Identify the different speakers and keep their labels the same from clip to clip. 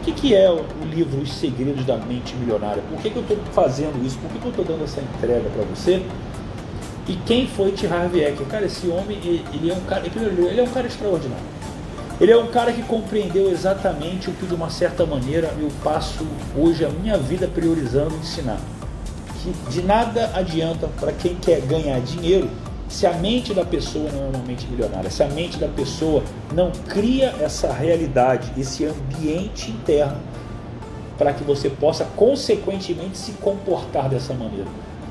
Speaker 1: que, que é o livro Os Segredos da Mente Milionária? Por que, que eu estou fazendo isso? Por que, que eu estou dando essa entrega para você? E quem foi T. Harv Eker? Cara, esse homem, ele é um cara, ele é um cara extraordinário. Ele é um cara que compreendeu exatamente o que, de uma certa maneira, eu passo hoje a minha vida priorizando ensinar. Que de nada adianta para quem quer ganhar dinheiro se a mente da pessoa não é uma mente milionária, se a mente da pessoa não cria essa realidade, esse ambiente interno, para que você possa consequentemente se comportar dessa maneira.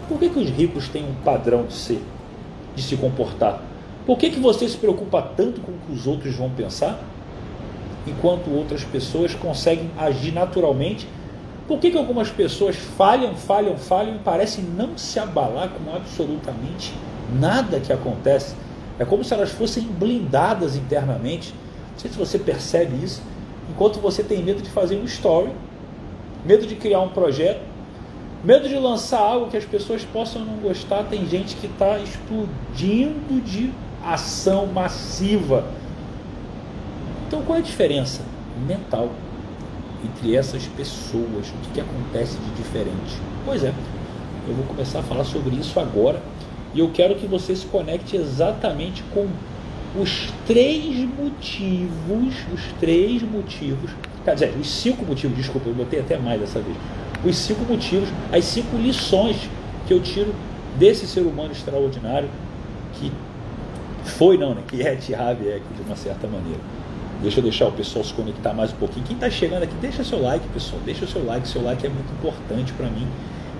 Speaker 1: Por que, que os ricos têm um padrão de ser, de se comportar? Por que, que você se preocupa tanto com o que os outros vão pensar, enquanto outras pessoas conseguem agir naturalmente? Por que, que algumas pessoas falham, falham, falham e parecem não se abalar com absolutamente nada que acontece. É como se elas fossem blindadas internamente. Não sei se você percebe isso. Enquanto você tem medo de fazer um story, medo de criar um projeto, medo de lançar algo que as pessoas possam não gostar, tem gente que está explodindo de ação massiva. Então qual é a diferença mental entre essas pessoas? O que, que acontece de diferente? Pois é, eu vou começar a falar sobre isso agora e eu quero que você se conecte exatamente com os três motivos, os três motivos, quer dizer, os cinco motivos, desculpa, eu botei até mais dessa vez. Os cinco motivos, as cinco lições que eu tiro desse ser humano extraordinário que foi, não, né? Que é Tiago é de uma certa maneira. Deixa eu deixar o pessoal se conectar mais um pouquinho. Quem está chegando aqui, deixa seu like, pessoal. Deixa o seu like. Seu like é muito importante para mim.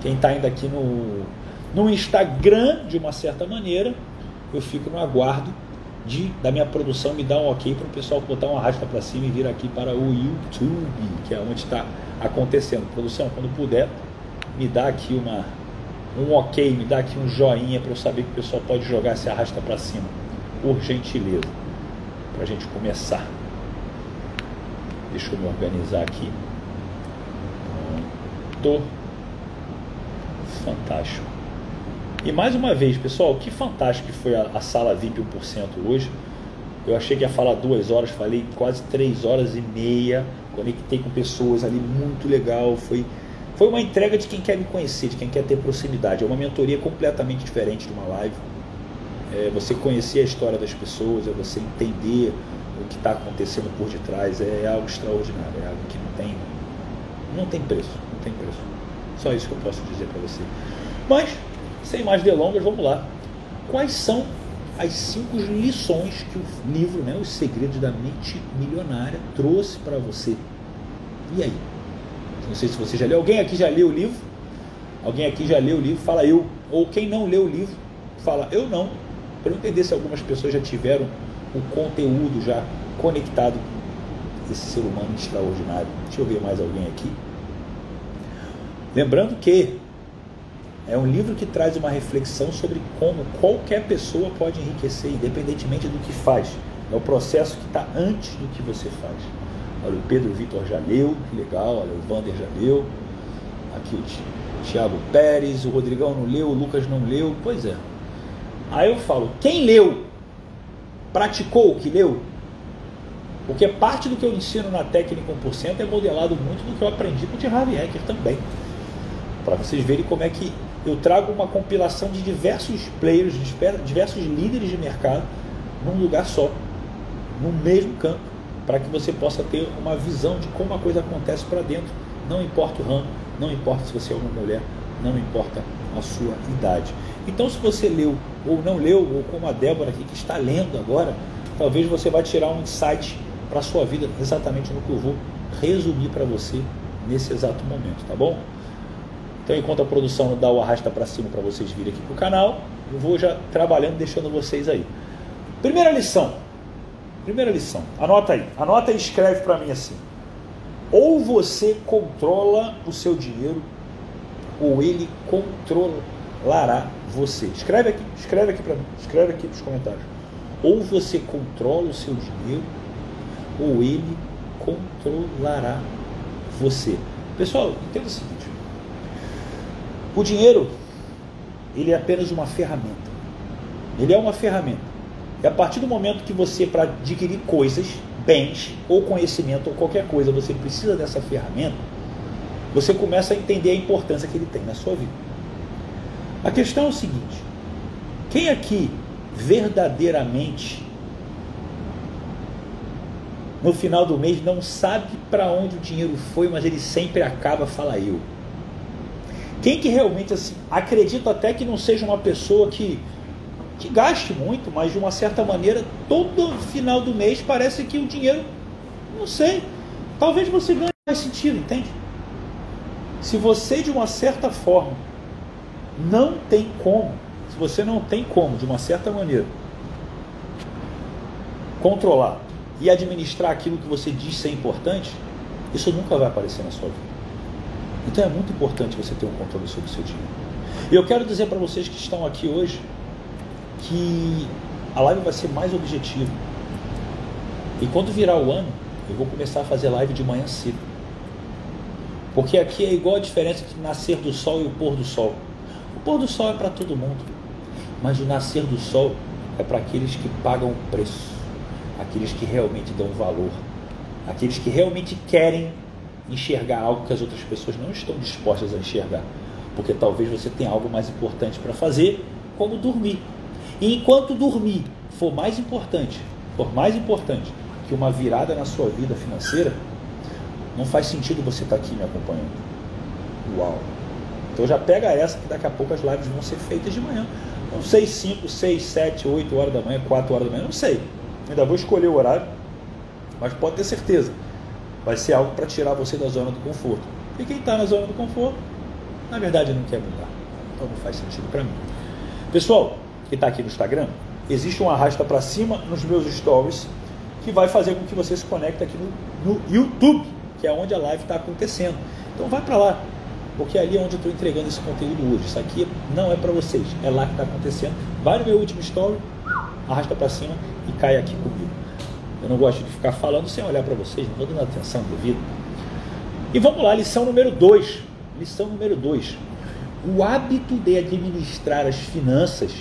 Speaker 1: Quem está ainda aqui no, no Instagram, de uma certa maneira, eu fico no aguardo de, da minha produção me dar um ok para o pessoal botar uma rasta para cima e vir aqui para o YouTube, que é onde está acontecendo. Produção, quando puder, me dá aqui uma, um ok, me dá aqui um joinha para eu saber que o pessoal pode jogar esse arrasta para cima, por gentileza, para a gente começar. Deixa eu me organizar aqui. Pronto. Fantástico. E mais uma vez, pessoal, que fantástico que foi a, a sala VIP 1% hoje. Eu achei que ia falar duas horas, falei quase três horas e meia. Conectei com pessoas ali, muito legal. Foi, foi uma entrega de quem quer me conhecer, de quem quer ter proximidade. É uma mentoria completamente diferente de uma live. É você conhecer a história das pessoas, é você entender o que está acontecendo por detrás. É algo extraordinário, é algo que não tem, não tem preço, não tem preço. Só isso que eu posso dizer para você. Mas sem mais delongas, vamos lá. Quais são as cinco lições que o livro, né, Os Segredos da Mente Milionária, trouxe para você? E aí? Não sei se você já leu. Alguém aqui já leu o livro? Alguém aqui já leu o livro? Fala eu. Ou quem não leu o livro, fala eu não. Para eu entender se algumas pessoas já tiveram o conteúdo já conectado com esse ser humano extraordinário. Deixa eu ver mais alguém aqui. Lembrando que é um livro que traz uma reflexão sobre como qualquer pessoa pode enriquecer, independentemente do que faz. É o processo que está antes do que você faz. Olha, o Pedro Vitor já leu, que legal. Olha, o Vander já leu. Aqui o Tiago Pérez, o Rodrigão não leu, o Lucas não leu. Pois é. Aí eu falo, quem leu? Praticou o que leu? Porque parte do que eu ensino na técnica 1% é modelado muito do que eu aprendi com o Harvey Hacker também. Para vocês verem como é que eu trago uma compilação de diversos players, diversos líderes de mercado num lugar só, no mesmo campo, para que você possa ter uma visão de como a coisa acontece para dentro. Não importa o ramo, não importa se você é uma mulher, não importa a sua idade. Então, se você leu ou não leu, ou como a Débora aqui que está lendo agora, talvez você vai tirar um insight para a sua vida exatamente no que eu vou resumir para você nesse exato momento, tá bom? Então, enquanto a produção dá o arrasta para cima para vocês virem aqui para o canal, eu vou já trabalhando, deixando vocês aí. Primeira lição. Primeira lição. Anota aí. Anota e escreve para mim assim. Ou você controla o seu dinheiro, ou ele controlará você. Escreve aqui, escreve aqui para mim, escreve aqui nos comentários. Ou você controla o seu dinheiro, ou ele controlará você. Pessoal, entenda o seguinte. O dinheiro, ele é apenas uma ferramenta. Ele é uma ferramenta. E a partir do momento que você, para adquirir coisas, bens ou conhecimento ou qualquer coisa, você precisa dessa ferramenta, você começa a entender a importância que ele tem na sua vida. A questão é o seguinte: quem aqui verdadeiramente no final do mês não sabe para onde o dinheiro foi, mas ele sempre acaba fala eu. Quem que realmente assim acredita até que não seja uma pessoa que que gaste muito, mas de uma certa maneira todo final do mês parece que o dinheiro, não sei, talvez você ganhe mais sentido, entende? Se você de uma certa forma não tem como, se você não tem como, de uma certa maneira, controlar e administrar aquilo que você diz ser importante, isso nunca vai aparecer na sua vida. Então é muito importante você ter um controle sobre o seu dinheiro. E eu quero dizer para vocês que estão aqui hoje que a live vai ser mais objetiva. E quando virar o ano, eu vou começar a fazer live de manhã cedo. Porque aqui é igual a diferença entre nascer do sol e o pôr do sol. O pôr do sol é para todo mundo, mas o nascer do sol é para aqueles que pagam o preço, aqueles que realmente dão valor, aqueles que realmente querem enxergar algo que as outras pessoas não estão dispostas a enxergar. Porque talvez você tenha algo mais importante para fazer, como dormir. E enquanto dormir for mais importante, for mais importante que uma virada na sua vida financeira, não faz sentido você estar tá aqui me acompanhando. Uau! Então já pega essa que daqui a pouco as lives vão ser feitas de manhã. Não sei, 5, 6, 7, 8 horas da manhã, 4 horas da manhã, não sei. Ainda vou escolher o horário, mas pode ter certeza. Vai ser algo para tirar você da zona do conforto. E quem está na zona do conforto, na verdade não quer mudar. Então não faz sentido para mim. Pessoal, que está aqui no Instagram, existe um arrasta para cima nos meus stories que vai fazer com que você se conecte aqui no, no YouTube, que é onde a live está acontecendo. Então vai para lá, porque é ali é onde eu estou entregando esse conteúdo hoje. Isso aqui não é para vocês, é lá que está acontecendo. Vai no meu último story, arrasta para cima e cai aqui comigo. Eu não gosto de ficar falando sem olhar para vocês, não estou dando atenção devida. E vamos lá, lição número 2. Lição número 2. O hábito de administrar as finanças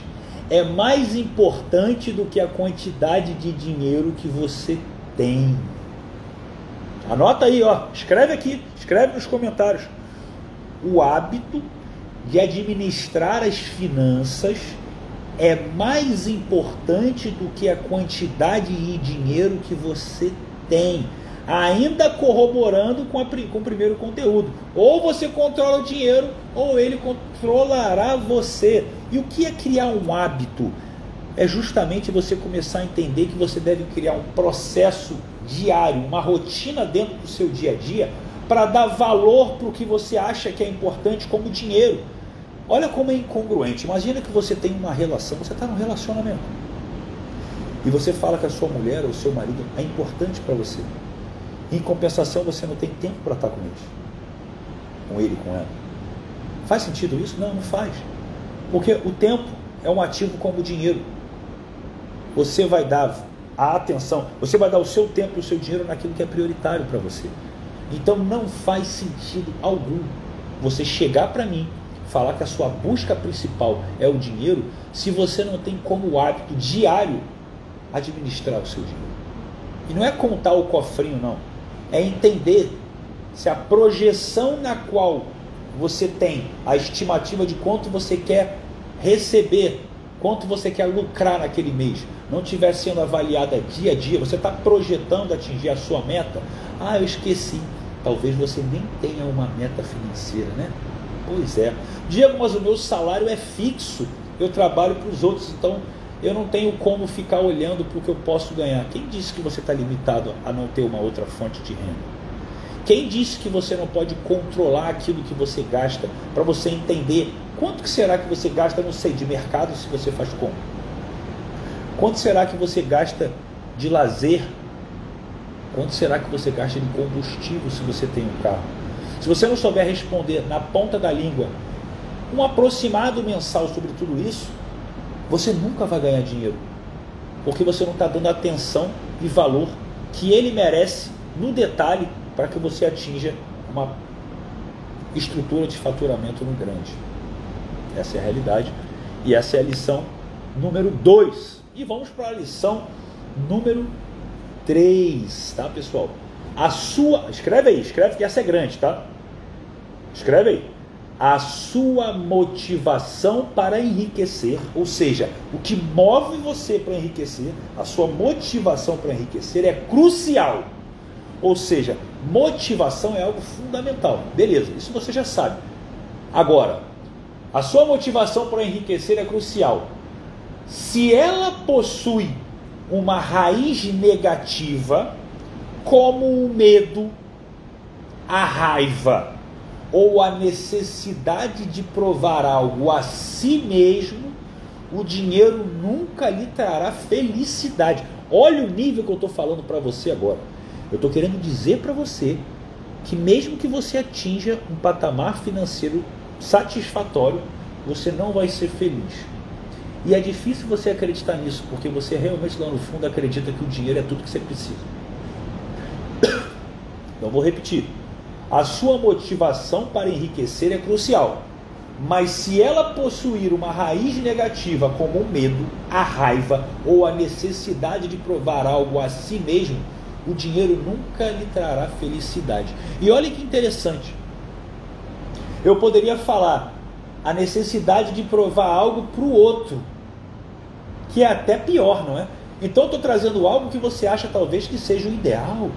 Speaker 1: é mais importante do que a quantidade de dinheiro que você tem. Anota aí, ó, escreve aqui, escreve nos comentários. O hábito de administrar as finanças é mais importante do que a quantidade de dinheiro que você tem. Ainda corroborando com, a, com o primeiro conteúdo. Ou você controla o dinheiro, ou ele controlará você. E o que é criar um hábito? É justamente você começar a entender que você deve criar um processo diário, uma rotina dentro do seu dia a dia, para dar valor para o que você acha que é importante, como dinheiro. Olha como é incongruente. Imagina que você tem uma relação, você está num relacionamento. E você fala que a sua mulher ou o seu marido é importante para você. Em compensação, você não tem tempo para estar com eles. Com ele, com ela. Faz sentido isso? Não, não faz. Porque o tempo é um ativo como o dinheiro. Você vai dar a atenção, você vai dar o seu tempo e o seu dinheiro naquilo que é prioritário para você. Então não faz sentido algum você chegar para mim, falar que a sua busca principal é o dinheiro, se você não tem como hábito diário administrar o seu dinheiro. E não é contar o cofrinho, não. É entender se a projeção na qual você tem a estimativa de quanto você quer receber, quanto você quer lucrar naquele mês, não estiver sendo avaliada dia a dia, você está projetando atingir a sua meta. Ah, eu esqueci. Talvez você nem tenha uma meta financeira, né? Pois é. Diego, mas o meu salário é fixo. Eu trabalho para os outros, então eu não tenho como ficar olhando para o que eu posso ganhar. Quem disse que você está limitado a não ter uma outra fonte de renda? Quem disse que você não pode controlar aquilo que você gasta para você entender quanto que será que você gasta, não sei, de mercado se você faz como? Quanto será que você gasta de lazer? Quanto será que você gasta de combustível se você tem um carro? Se você não souber responder na ponta da língua um aproximado mensal sobre tudo isso, você nunca vai ganhar dinheiro. Porque você não está dando atenção e valor que ele merece no detalhe para que você atinja uma estrutura de faturamento no grande. Essa é a realidade e essa é a lição número 2. E vamos para a lição número 3, tá, pessoal? A sua, escreve aí, escreve que essa é grande, tá? Escreve aí. A sua motivação para enriquecer, ou seja, o que move você para enriquecer, a sua motivação para enriquecer é crucial. Ou seja, motivação é algo fundamental. Beleza, isso você já sabe. Agora, a sua motivação para enriquecer é crucial. Se ela possui uma raiz negativa, como o medo, a raiva ou a necessidade de provar algo a si mesmo, o dinheiro nunca lhe trará felicidade. Olha o nível que eu estou falando para você agora. Eu estou querendo dizer para você que, mesmo que você atinja um patamar financeiro satisfatório, você não vai ser feliz. E é difícil você acreditar nisso, porque você realmente lá no fundo acredita que o dinheiro é tudo que você precisa. Então vou repetir. A sua motivação para enriquecer é crucial. Mas se ela possuir uma raiz negativa como o medo, a raiva ou a necessidade de provar algo a si mesmo, o dinheiro nunca lhe trará felicidade. E olha que interessante. Eu poderia falar a necessidade de provar algo para o outro, que é até pior, não é? Então eu estou trazendo algo que você acha talvez que seja o ideal.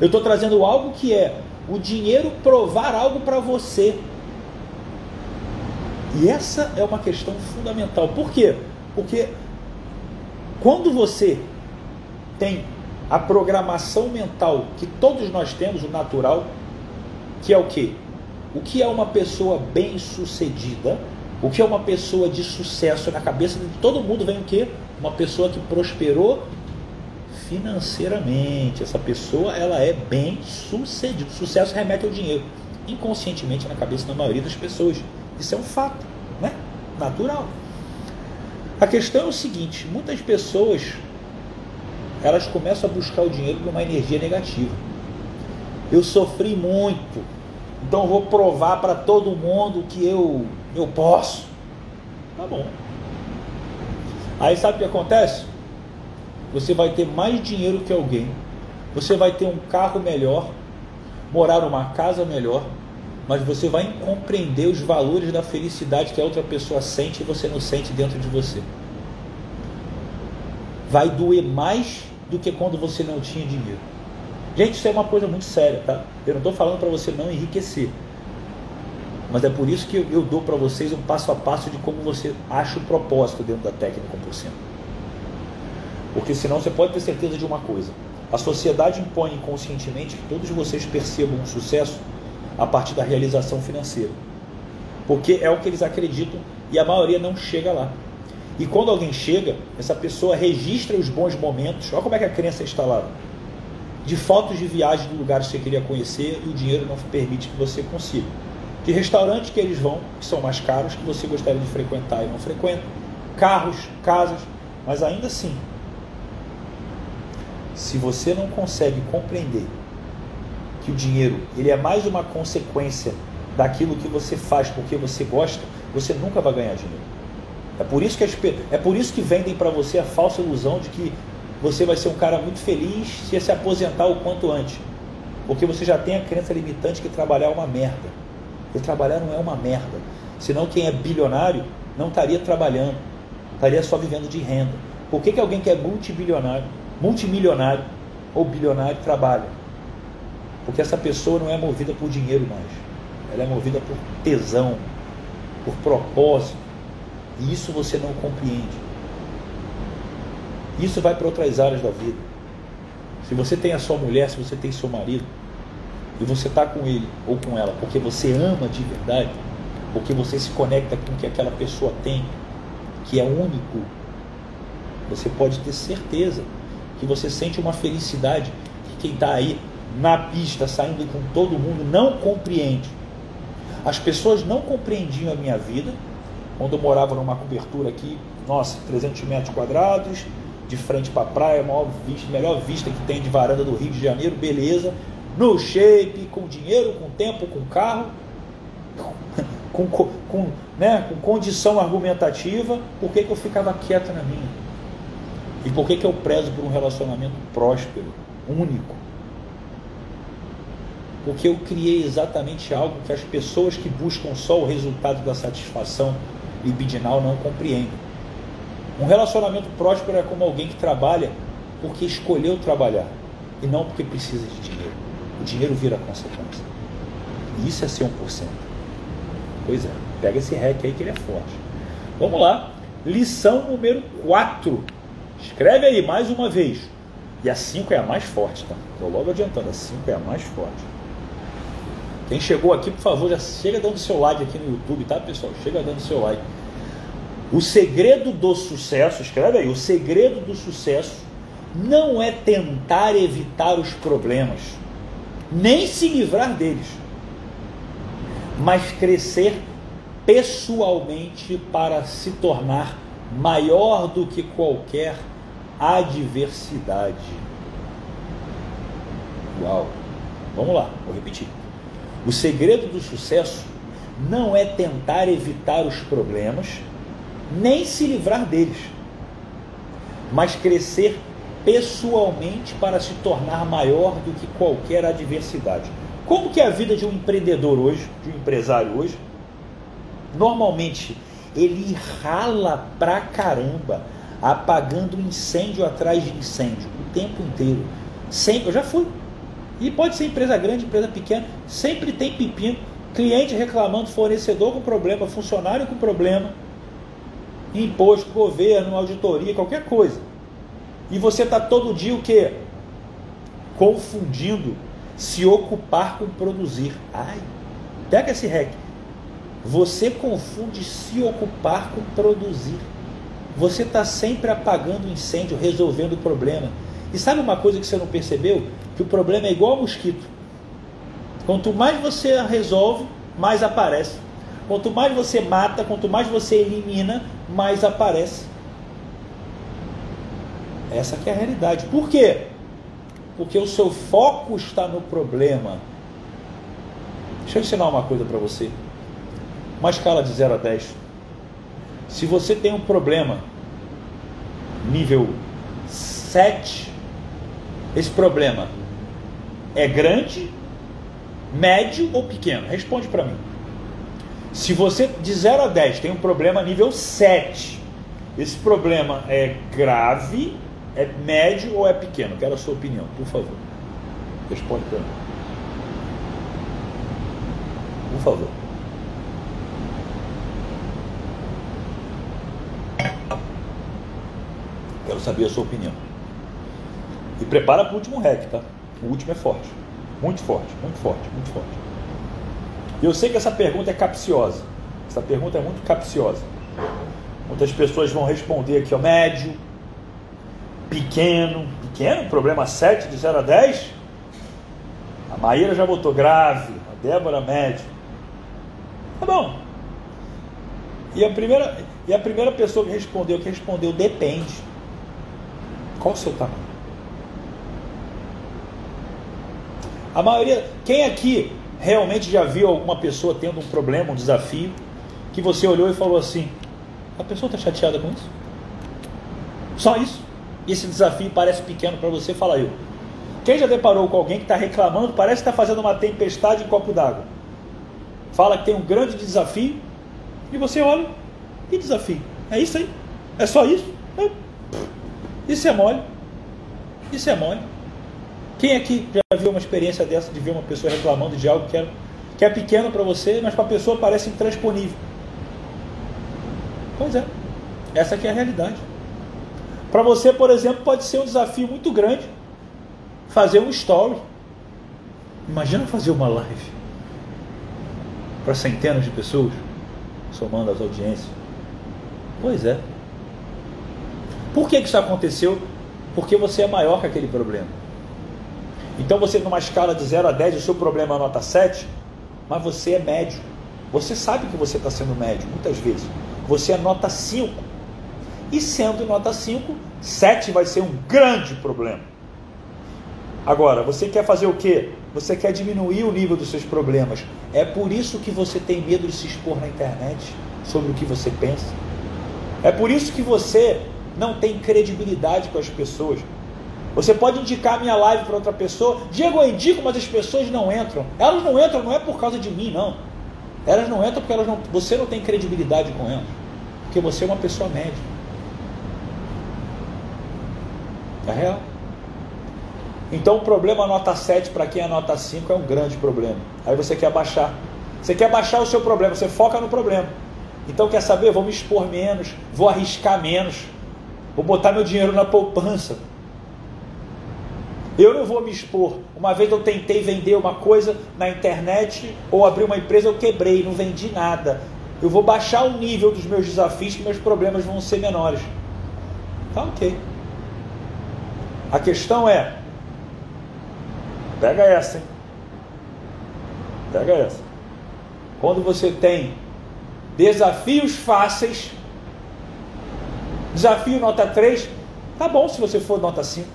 Speaker 1: Eu estou trazendo algo que é o dinheiro provar algo para você. E essa é uma questão fundamental. Por quê? Porque quando você tem a programação mental que todos nós temos, o natural, que é o que? O que é uma pessoa bem-sucedida? O que é uma pessoa de sucesso? Na cabeça de todo mundo vem o que? Uma pessoa que prosperou financeiramente. Essa pessoa ela é bem sucedida. Sucesso remete ao dinheiro. Inconscientemente na cabeça da maioria das pessoas. Isso é um fato, né? Natural. A questão é o seguinte: muitas pessoas elas começam a buscar o dinheiro numa energia negativa. Eu sofri muito, então vou provar para todo mundo que eu eu posso. Tá bom. Aí sabe o que acontece? Você vai ter mais dinheiro que alguém, você vai ter um carro melhor, morar numa casa melhor, mas você vai compreender os valores da felicidade que a outra pessoa sente e você não sente dentro de você. Vai doer mais do que quando você não tinha dinheiro. Gente, isso é uma coisa muito séria, tá? Eu não estou falando para você não enriquecer. Mas é por isso que eu dou para vocês um passo a passo de como você acha o propósito dentro da técnica 1%. Porque senão você pode ter certeza de uma coisa: a sociedade impõe inconscientemente que todos vocês percebam um sucesso a partir da realização financeira. Porque é o que eles acreditam e a maioria não chega lá. E quando alguém chega, essa pessoa registra os bons momentos. Olha como é que a crença é instalada. De fotos de viagem de lugares que você queria conhecer e o dinheiro não permite que você consiga. De restaurantes que eles vão, que são mais caros, que você gostaria de frequentar e não frequenta. Carros, casas, mas ainda assim, se você não consegue compreender que o dinheiro ele é mais uma consequência daquilo que você faz porque você gosta, você nunca vai ganhar dinheiro. É por isso que, é por isso que vendem para você a falsa ilusão de que você vai ser um cara muito feliz se se aposentar o quanto antes. Porque você já tem a crença limitante que trabalhar é uma merda. E trabalhar não é uma merda. Senão quem é bilionário não estaria trabalhando, estaria só vivendo de renda. Por que, que alguém que é multibilionário multimilionário ou bilionário trabalha. Porque essa pessoa não é movida por dinheiro mais. Ela é movida por tesão, por propósito. E isso você não compreende. Isso vai para outras áreas da vida. Se você tem a sua mulher, se você tem seu marido, e você está com ele ou com ela porque você ama de verdade, porque você se conecta com o que aquela pessoa tem, que é único, você pode ter certeza que você sente uma felicidade que quem está aí na pista, saindo com todo mundo, não compreende. As pessoas não compreendiam a minha vida quando eu morava numa cobertura aqui, nossa, 300 metros quadrados, de frente para a praia, maior vista, melhor vista que tem de varanda do Rio de Janeiro, beleza, no shape, com dinheiro, com tempo, com carro, com, com, né, com condição argumentativa, por que, que eu ficava quieto na minha? E por que, que eu prezo por um relacionamento próspero, único? Porque eu criei exatamente algo que as pessoas que buscam só o resultado da satisfação libidinal não compreendem. Um relacionamento próspero é como alguém que trabalha porque escolheu trabalhar e não porque precisa de dinheiro. O dinheiro vira consequência. E isso é ser 1%. Pois é, pega esse REC aí que ele é forte. Vamos lá, lição número 4. Escreve aí mais uma vez. E a 5 é a mais forte, tá? Estou logo adiantando, a 5 é a mais forte. Quem chegou aqui, por favor, já chega dando seu like aqui no YouTube, tá, pessoal? Chega dando seu like. O segredo do sucesso, escreve aí, o segredo do sucesso não é tentar evitar os problemas, nem se livrar deles, mas crescer pessoalmente para se tornar maior do que qualquer adversidade. Uau! Vamos lá, vou repetir. O segredo do sucesso não é tentar evitar os problemas, nem se livrar deles, mas crescer pessoalmente para se tornar maior do que qualquer adversidade. Como que é a vida de um empreendedor hoje, de um empresário hoje? Normalmente ele rala pra caramba, apagando incêndio atrás de incêndio o tempo inteiro. Sempre, eu já fui. E pode ser empresa grande, empresa pequena, sempre tem pepino, cliente reclamando, fornecedor com problema, funcionário com problema, imposto, governo, auditoria, qualquer coisa. E você está todo dia o quê? Confundindo se ocupar com produzir. Ai, pega esse rec. Você confunde se ocupar com produzir. Você está sempre apagando incêndio, resolvendo o problema. E sabe uma coisa que você não percebeu? Que o problema é igual ao mosquito. Quanto mais você resolve, mais aparece. Quanto mais você mata, quanto mais você elimina, mais aparece. Essa é a realidade. Por quê? Porque o seu foco está no problema. Deixa eu ensinar uma coisa para você. Uma escala de 0 a 10. Se você tem um problema nível 7, esse problema é grande, médio ou pequeno? Responde para mim. Se você de 0 a 10 tem um problema nível 7, esse problema é grave, é médio ou é pequeno? Quero a sua opinião, por favor. Responde para mim. Por favor. Quero saber a sua opinião. E prepara para o último rec, tá? O último é forte. Muito forte, muito forte, muito forte. Eu sei que essa pergunta é capciosa. Essa pergunta é muito capciosa. Muitas pessoas vão responder aqui, ó, médio, pequeno, pequeno, problema 7 de 0 a 10. A Maíra já botou grave, a Débora médio. Tá bom. E a primeira, e a primeira pessoa que respondeu, que respondeu depende. Qual o seu tamanho? A maioria, quem aqui realmente já viu alguma pessoa tendo um problema, um desafio, que você olhou e falou assim: a pessoa está chateada com isso? Só isso? Esse desafio parece pequeno para você? Fala eu. Quem já deparou com alguém que está reclamando, parece que está fazendo uma tempestade em copo d'água? Fala que tem um grande desafio e você olha, que desafio? É isso aí? É só isso? É. Isso é mole. Isso é mole. Quem aqui já viu uma experiência dessa de ver uma pessoa reclamando de algo que é, que é pequeno para você, mas para a pessoa parece intransponível? Pois é. Essa aqui é a realidade. Para você, por exemplo, pode ser um desafio muito grande fazer um story. Imagina fazer uma live para centenas de pessoas, somando as audiências. Pois é. Por que, isso aconteceu? Porque você é maior que aquele problema. Então você numa escala de 0 a 10, o seu problema é nota 7, mas você é médio. Você sabe que você está sendo médio, muitas vezes. Você é nota 5. E sendo nota 5, 7 vai ser um grande problema. Agora, você quer fazer o quê? Você quer diminuir o nível dos seus problemas. É por isso que você tem medo de se expor na internet sobre o que você pensa. É por isso que você não tem credibilidade com as pessoas. Você pode indicar a minha live para outra pessoa. Diego, eu indico, mas as pessoas não entram. Elas não entram, não é por causa de mim, não. Elas não entram porque elas não, você não tem credibilidade com elas. Porque você é uma pessoa média. É real. Então o problema nota 7 para quem é nota 5 é um grande problema. Aí você quer baixar. Você quer baixar o seu problema, você foca no problema. Então quer saber? Vou me expor menos, vou arriscar menos, vou botar meu dinheiro na poupança. Eu não vou me expor. Uma vez eu tentei vender uma coisa na internet ou abrir uma empresa, eu quebrei, não vendi nada. Eu vou baixar o nível dos meus desafios, que meus problemas vão ser menores. Tá ok. A questão é: pega essa, hein? Pega essa. Quando você tem desafios fáceis, desafio nota 3, tá bom se você for nota 5.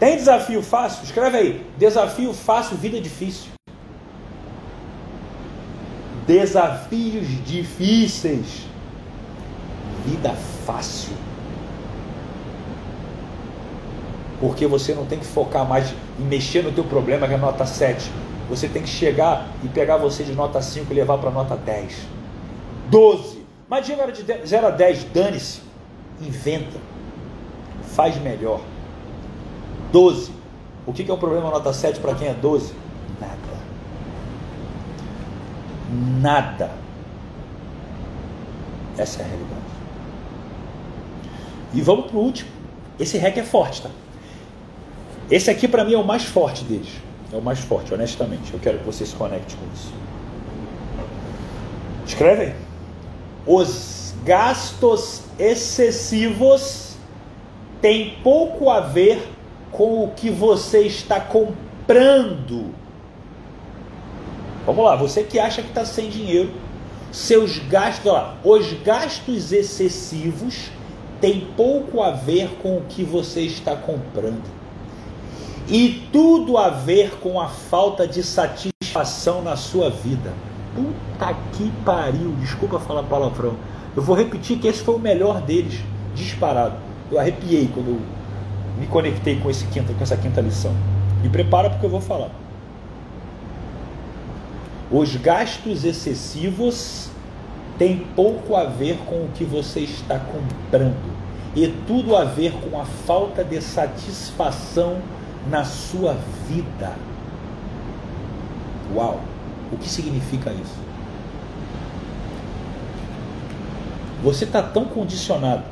Speaker 1: Tem desafio fácil? Escreve aí. Desafio fácil, vida difícil. Desafios difíceis, vida fácil. Porque você não tem que focar mais em mexer no teu problema, que é nota 7. Você tem que chegar e pegar você de nota 5 e levar para nota 10. 12. Mas de 0 a 10, dane-se. Inventa. Faz melhor. 12. O que é um problema nota 7 para quem é 12? Nada. Nada. Essa é a realidade. E vamos para o último. Esse REC é forte, tá? Esse aqui para mim é o mais forte deles. É o mais forte, honestamente. Eu quero que você se conecte com isso. Escreve aí. Os gastos excessivos têm pouco a ver com o que você está comprando. Vamos lá, você que acha que está sem dinheiro, seus gastos, os gastos excessivos têm pouco a ver com o que você está comprando. E tudo a ver com a falta de satisfação na sua vida. Puta que pariu, desculpa falar palavrão. Eu vou repetir que esse foi o melhor deles, disparado. Eu arrepiei quando eu me conectei com, esse quinta, com essa quinta lição. Me prepara porque eu vou falar. Os gastos excessivos têm pouco a ver com o que você está comprando e tudo a ver com a falta de satisfação na sua vida. Uau! O que significa isso? Você está tão condicionado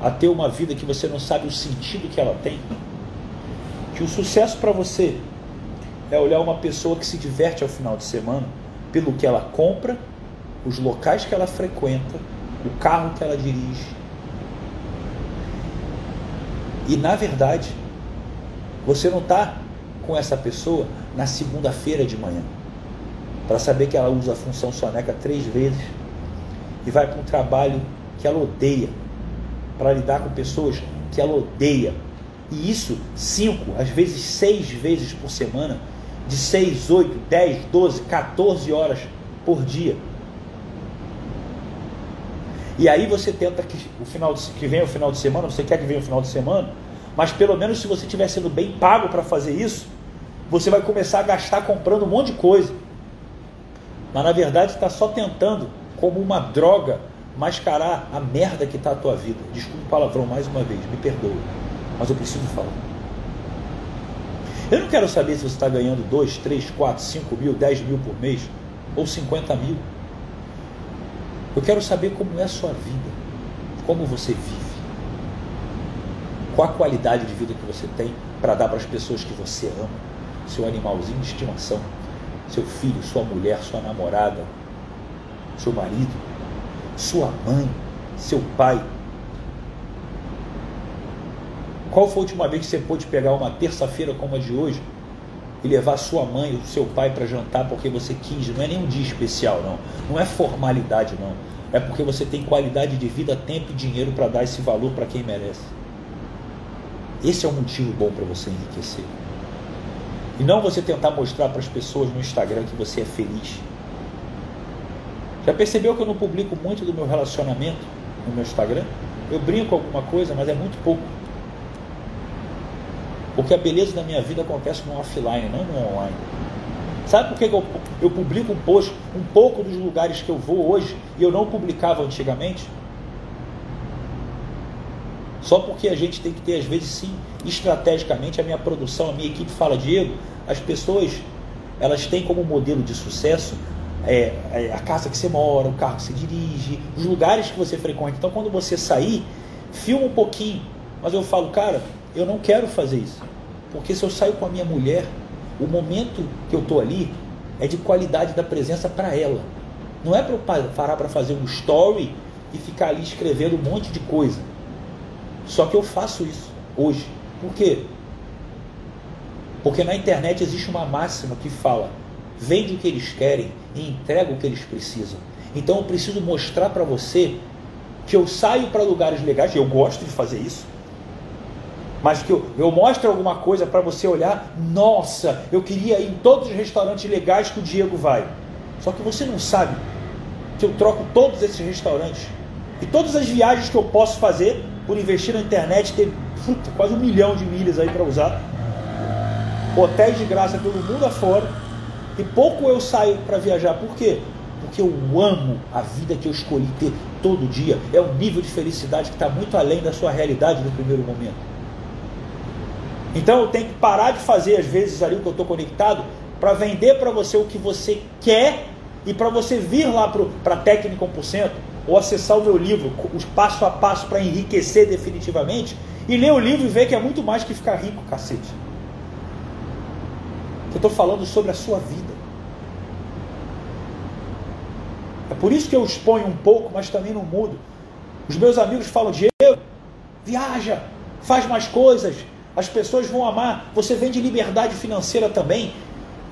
Speaker 1: a ter uma vida que você não sabe o sentido que ela tem, que o sucesso para você é olhar uma pessoa que se diverte ao final de semana pelo que ela compra, os locais que ela frequenta, o carro que ela dirige. E na verdade, você não está com essa pessoa na segunda-feira de manhã para saber que ela usa a função soneca três vezes e vai para um trabalho que ela odeia para lidar com pessoas que ela odeia. E isso cinco, às vezes seis vezes por semana, de seis, oito, dez, doze, 14 horas por dia. E aí você tenta que o final de, que venha o final de semana, você quer que venha o final de semana, mas pelo menos se você estiver sendo bem pago para fazer isso, você vai começar a gastar comprando um monte de coisa. Mas na verdade está só tentando, como uma droga, mascarar a merda que está a tua vida. Desculpe o palavrão mais uma vez, me perdoe, mas eu preciso falar. Eu não quero saber se você está ganhando 2, 3, 4, 5 mil, 10 mil por mês ou 50 mil. Eu quero saber como é a sua vida, como você vive, qual a qualidade de vida que você tem para dar para as pessoas que você ama, seu animalzinho de estimação, seu filho, sua mulher, sua namorada, seu marido sua mãe, seu pai. Qual foi a última vez que você pôde pegar uma terça-feira como a de hoje e levar sua mãe ou seu pai para jantar porque você quis? Não é nenhum dia especial, não. Não é formalidade, não. É porque você tem qualidade de vida, tempo e dinheiro para dar esse valor para quem merece. Esse é um motivo bom para você enriquecer. E não você tentar mostrar para as pessoas no Instagram que você é feliz. Já percebeu que eu não publico muito do meu relacionamento? no meu Instagram. Eu brinco alguma coisa, mas é muito pouco. Porque a beleza da minha vida acontece no offline, não no online. Sabe por que eu, eu publico um post um pouco dos lugares que eu vou hoje e eu não publicava antigamente? Só porque a gente tem que ter, às vezes, sim, estrategicamente, a minha produção, a minha equipe fala, Diego, as pessoas, elas têm como modelo de sucesso é, é, a casa que você mora, o carro que você dirige, os lugares que você frequenta. Então, quando você sair, filma um pouquinho. Mas eu falo, cara, eu não quero fazer isso. Porque se eu saio com a minha mulher, o momento que eu estou ali é de qualidade da presença para ela. Não é para eu parar para fazer um story e ficar ali escrevendo um monte de coisa. Só que eu faço isso hoje. Por quê? Porque na internet existe uma máxima que fala: vende o que eles querem e entrega o que eles precisam. Então eu preciso mostrar para você que eu saio para lugares legais, eu gosto de fazer isso, mas que eu, eu mostro alguma coisa para você olhar, nossa, eu queria ir em todos os restaurantes legais que o Diego vai. Só que você não sabe que eu troco todos esses restaurantes e todas as viagens que eu posso fazer por investir na internet, ter puta, quase um milhão de milhas aí para usar, hotéis de graça pelo mundo afora, e pouco eu saio para viajar. Por quê? Porque eu amo a vida que eu escolhi ter todo dia. É um nível de felicidade que está muito além da sua realidade no primeiro momento. Então eu tenho que parar de fazer, às vezes, ali o que eu estou conectado, para vender para você o que você quer e para você vir lá para a técnica 1%, ou acessar o meu livro, os passo a passo para enriquecer definitivamente, e ler o livro e ver que é muito mais que ficar rico, cacete. Eu estou falando sobre a sua vida. É por isso que eu exponho um pouco, mas também não mudo. Os meus amigos falam, Diego, viaja, faz mais coisas, as pessoas vão amar, você vende liberdade financeira também.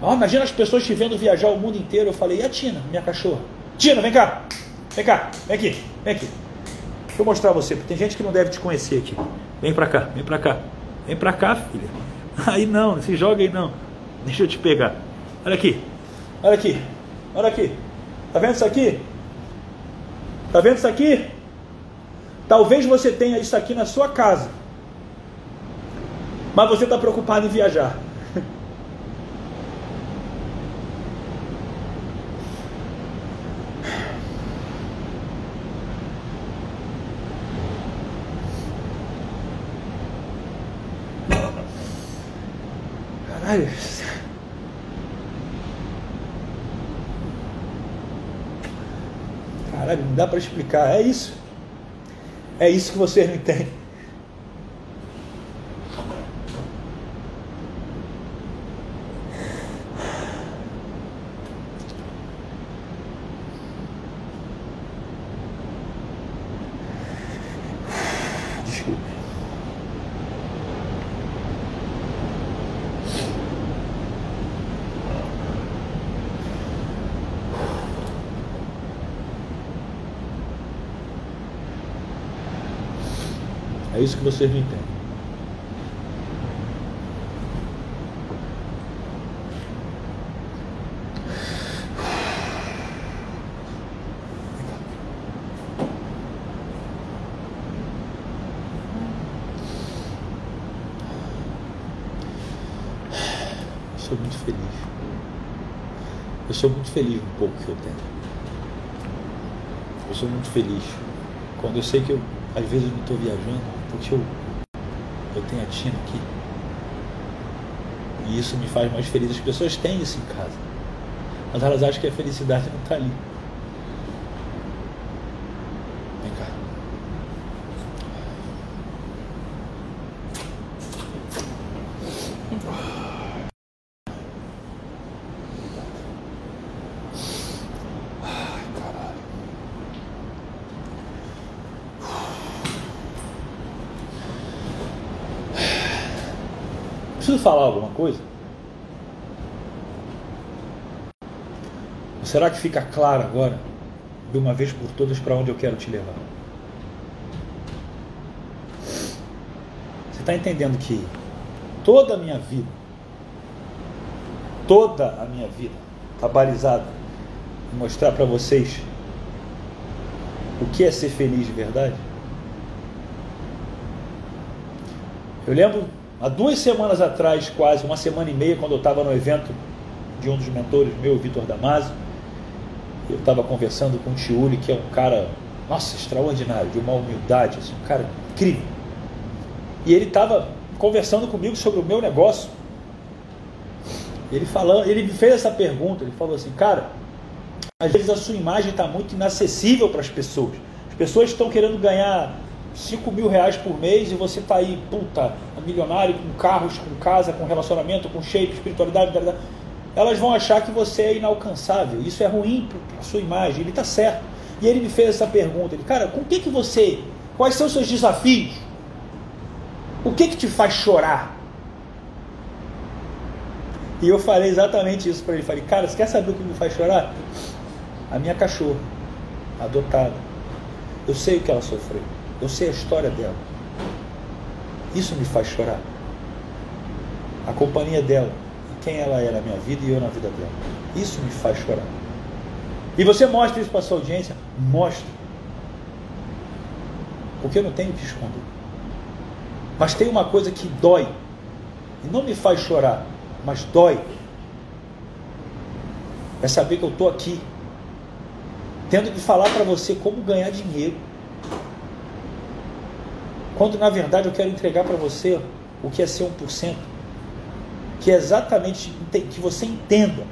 Speaker 1: Imagina as pessoas te vendo viajar o mundo inteiro. Eu falei, e a Tina, minha cachorra? Tina, vem cá, vem cá, vem aqui, vem aqui. Deixa eu mostrar você, porque tem gente que não deve te conhecer aqui. Vem pra cá, vem pra cá. Vem pra cá, filha. Aí não, se joga aí não. Deixa eu te pegar. Olha aqui. Olha aqui. Olha aqui. Tá vendo isso aqui? Tá vendo isso aqui? Talvez você tenha isso aqui na sua casa. Mas você está preocupado em viajar. Dá para explicar. É isso. É isso que vocês não entendem. É isso que vocês não entendem. Sou muito feliz. Eu sou muito feliz no pouco que eu tenho. Eu sou muito feliz quando eu sei que eu, às vezes, eu não estou viajando porque eu, eu tenho a Tina aqui. E isso me faz mais feliz. As pessoas têm isso em casa. Mas elas acham que a felicidade não está ali. Vem cá. Preciso falar alguma coisa? Será que fica claro agora, de uma vez por todas, para onde eu quero te levar? Você está entendendo que toda a minha vida, toda a minha vida está balizada em mostrar para vocês o que é ser feliz de verdade? Eu lembro, há duas semanas atrás, quase, uma semana e meia, quando eu estava no evento de um dos mentores meu, Vitor Damasio, eu estava conversando com o Tiuli, que é um cara, nossa, extraordinário, de uma humildade, assim, um cara incrível. E ele estava conversando comigo sobre o meu negócio. Ele falando, ele me fez essa pergunta, ele falou assim, cara, às vezes a sua imagem está muito inacessível para as pessoas. As pessoas estão querendo ganhar 5 mil reais por mês e você está aí, puta, milionário, com carros, com casa, com relacionamento, com shape, espiritualidade, elas vão achar que você é inalcançável. Isso é ruim para a sua imagem. Ele está certo. E ele me fez essa pergunta. Ele, cara, com que, que você. Quais são os seus desafios? O que, que te faz chorar? E eu falei exatamente isso para ele. Falei, cara, você quer saber o que me faz chorar? A minha cachorra, adotada. Eu sei o que ela sofreu. Eu sei a história dela. Isso me faz chorar. A companhia dela, quem ela é na minha vida e eu na vida dela. Isso me faz chorar. E você mostra isso para sua audiência? Mostra. Porque eu não tenho que esconder. Mas tem uma coisa que dói. E não me faz chorar, mas dói. É saber que eu estou aqui. Tendo que falar para você como ganhar dinheiro. Quando na verdade eu quero entregar para você o que é ser 1%. Que é exatamente que você entenda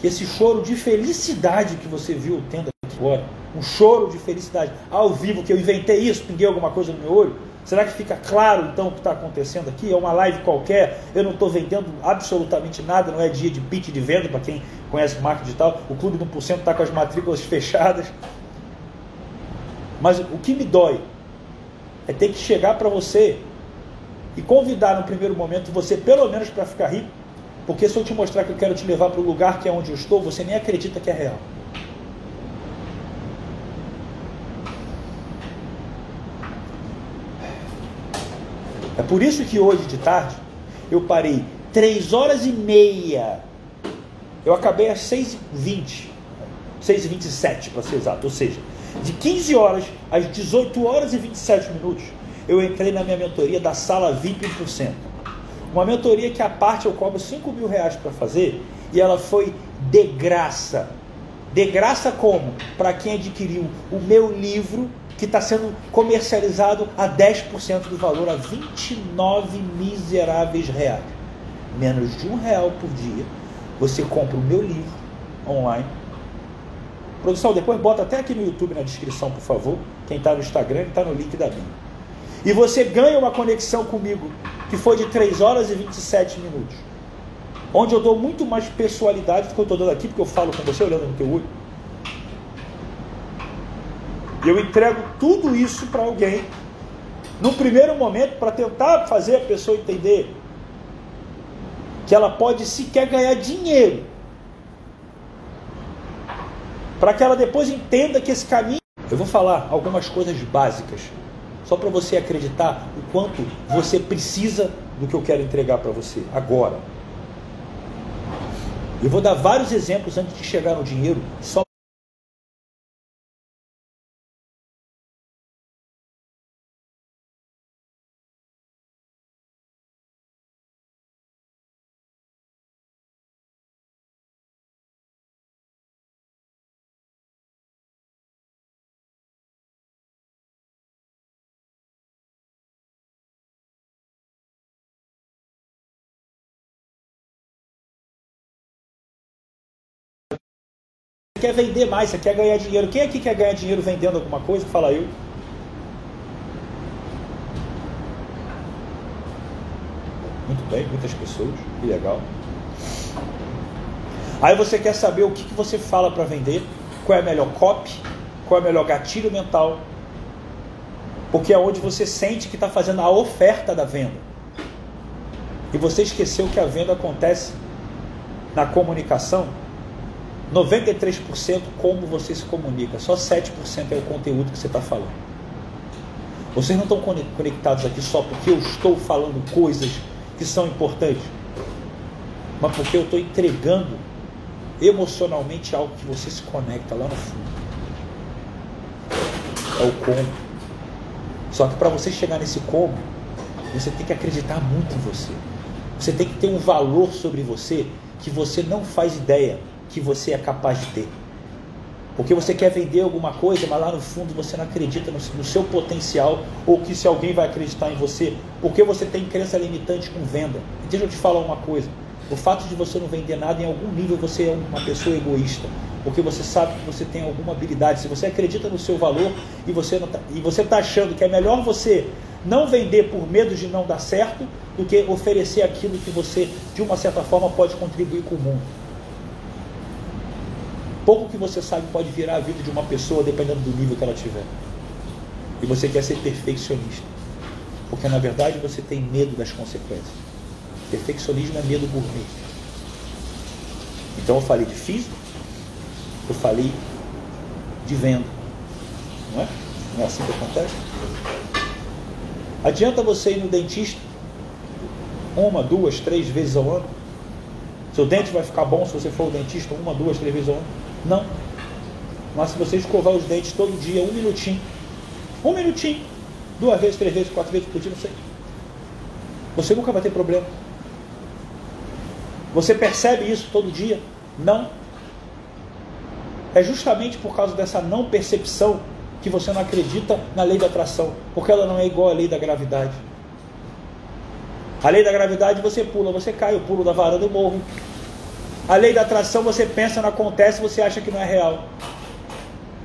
Speaker 1: que esse choro de felicidade que você viu tendo aqui agora, um choro de felicidade ao vivo, que eu inventei isso, pinguei alguma coisa no meu olho, Será que fica claro então o que está acontecendo aqui? É uma live qualquer, eu não estou vendendo absolutamente nada, não é dia de pitch de venda, para quem conhece marketing digital, o clube do 1% está com as matrículas fechadas. Mas o que me dói é ter que chegar para você e convidar no primeiro momento você, pelo menos para ficar rico, porque se eu te mostrar que eu quero te levar para o lugar que é onde eu estou, você nem acredita que é real. É por isso que hoje de tarde eu parei três horas e meia. Eu acabei às 6h20. 6h27 para ser exato. Ou seja, de 15 horas às 18 horas e 27 minutos, eu entrei na minha mentoria da sala VIP 1%. Uma mentoria que a parte eu cobro 5 mil reais para fazer e ela foi de graça. De graça como? Para quem adquiriu o meu livro que está sendo comercializado a 10% do valor, a 29 miseráveis reais. Menos de um real por dia, você compra o meu livro online. Produção, depois bota até aqui no YouTube na descrição, por favor. Quem está no Instagram está no link da Bíblia. E você ganha uma conexão comigo que foi de 3 horas e 27 minutos. Onde eu dou muito mais pessoalidade do que eu estou dando aqui, porque eu falo com você olhando no teu olho. E eu entrego tudo isso para alguém, num primeiro momento, para tentar fazer a pessoa entender que ela pode sequer ganhar dinheiro. Para que ela depois entenda que esse caminho. Eu vou falar algumas coisas básicas, só para você acreditar o quanto você precisa do que eu quero entregar para você agora. Eu vou dar vários exemplos antes de chegar no dinheiro, só quer vender mais, você quer ganhar dinheiro. Quem aqui quer ganhar dinheiro vendendo alguma coisa? Fala eu. Muito bem, muitas pessoas, que legal. Aí você quer saber o que, que você fala para vender, qual é a melhor copy, qual é o melhor gatilho mental, porque é onde você sente que está fazendo a oferta da venda. E você esqueceu que a venda acontece na comunicação 93% como você se comunica, só 7% é o conteúdo que você está falando. Vocês não estão conectados aqui só porque eu estou falando coisas que são importantes, mas porque eu estou entregando emocionalmente algo que você se conecta lá no fundo. é o como. Só que para você chegar nesse como, você tem que acreditar muito em você. Você tem que ter um valor sobre você que você não faz ideia que você é capaz de ter. Porque você quer vender alguma coisa, mas lá no fundo você não acredita no, seu potencial ou que se alguém vai acreditar em você. Porque você tem crença limitante com venda. E deixa eu te falar uma coisa. O fato de você não vender nada, em algum nível você é uma pessoa egoísta. Porque você sabe que você tem alguma habilidade. Se você acredita no seu valor e você está e você tá achando que é melhor você não vender por medo de não dar certo do que oferecer aquilo que você, de uma certa forma, pode contribuir com o mundo. Pouco que você sabe pode virar a vida de uma pessoa dependendo do nível que ela tiver. E você quer ser perfeccionista. Porque na verdade você tem medo das consequências. Perfeccionismo é medo gourmet. Então eu falei de físico, eu falei de venda. Não é? Não é assim que acontece? Adianta você ir no dentista uma, duas, três vezes ao ano? Seu dente vai ficar bom se você for ao dentista uma, duas, três vezes ao ano? Não. Mas se você escovar os dentes todo dia, um minutinho, um minutinho, duas vezes, três vezes, quatro vezes por dia, não sei. Você nunca vai ter problema. Você percebe isso todo dia? Não. É justamente por causa dessa não percepção que você não acredita na lei da atração, porque ela não é igual à lei da gravidade. A lei da gravidade você pula, você cai, eu pulo da varanda e morro. A lei da atração você pensa, não acontece, você acha que não é real.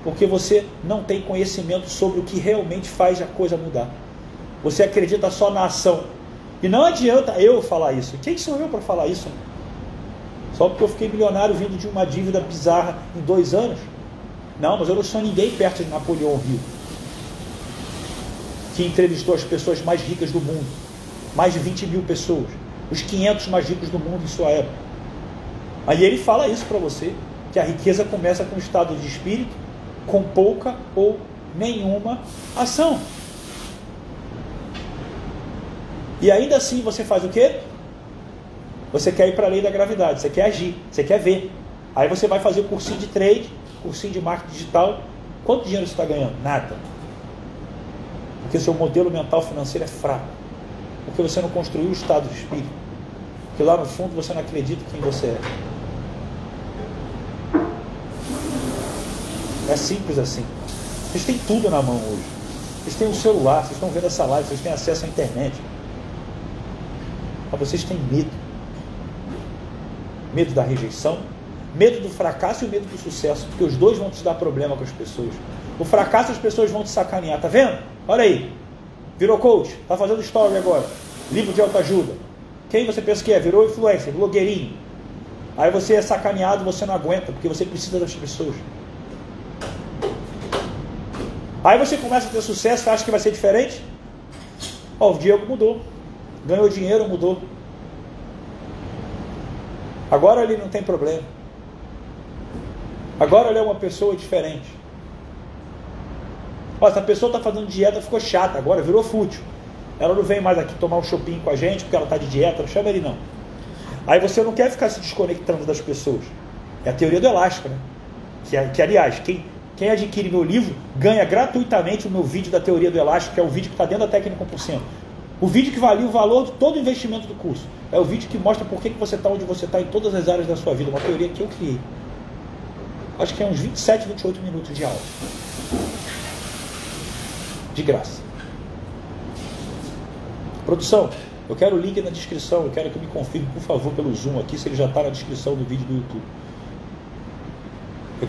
Speaker 1: Porque você não tem conhecimento sobre o que realmente faz a coisa mudar. Você acredita só na ação. E não adianta eu falar isso. Quem sou eu para falar isso? Só porque eu fiquei milionário vindo de uma dívida bizarra em dois anos? Não, mas eu não sou ninguém perto de Napoleão Rio, que entrevistou as pessoas mais ricas do mundo, mais de 20 mil pessoas, os 500 mais ricos do mundo em sua época. Aí ele fala isso para você, que a riqueza começa com um estado de espírito, com pouca ou nenhuma ação. E ainda assim você faz o quê? Você quer ir para a lei da gravidade, você quer agir, você quer ver. Aí você vai fazer o cursinho de trade, cursinho de marketing digital. Quanto dinheiro você está ganhando? Nada. Porque seu modelo mental financeiro é fraco. Porque você não construiu o estado de espírito. Porque lá no fundo você não acredita quem você é. É simples assim. Vocês têm tudo na mão hoje. Vocês têm o um celular, vocês estão vendo essa live, vocês têm acesso à internet. Mas vocês têm medo. Medo da rejeição, medo do fracasso e medo do sucesso, porque os dois vão te dar problema com as pessoas. O fracasso as pessoas vão te sacanear, tá vendo? Olha aí. Virou coach, tá fazendo story agora. Livro de autoajuda. Quem você pensa que é? Virou influencer, blogueirinho. Aí você é sacaneado, você não aguenta, porque você precisa das pessoas. Aí você começa a ter sucesso, acha que vai ser diferente? Ó, o Diego mudou. Ganhou dinheiro, mudou. Agora ele não tem problema. Agora ele é uma pessoa diferente. Ó, essa pessoa está fazendo dieta, ficou chata, agora virou fútil. Ela não vem mais aqui tomar um shopping com a gente porque ela está de dieta, não chama ele não. Aí você não quer ficar se desconectando das pessoas. É a teoria do elástico, né? Que, que aliás, quem, quem adquire meu livro ganha gratuitamente o meu vídeo da teoria do elástico, que é o vídeo que está dentro da técnica 1%. O vídeo que valia o valor de todo o investimento do curso. É o vídeo que mostra por que, que você está onde você está em todas as áreas da sua vida. Uma teoria que eu criei. Acho que é uns 27, 28 minutos de aula. De graça. Produção, eu quero o link na descrição. Eu quero que me confirme, por favor, pelo Zoom aqui, se ele já está na descrição do vídeo do YouTube.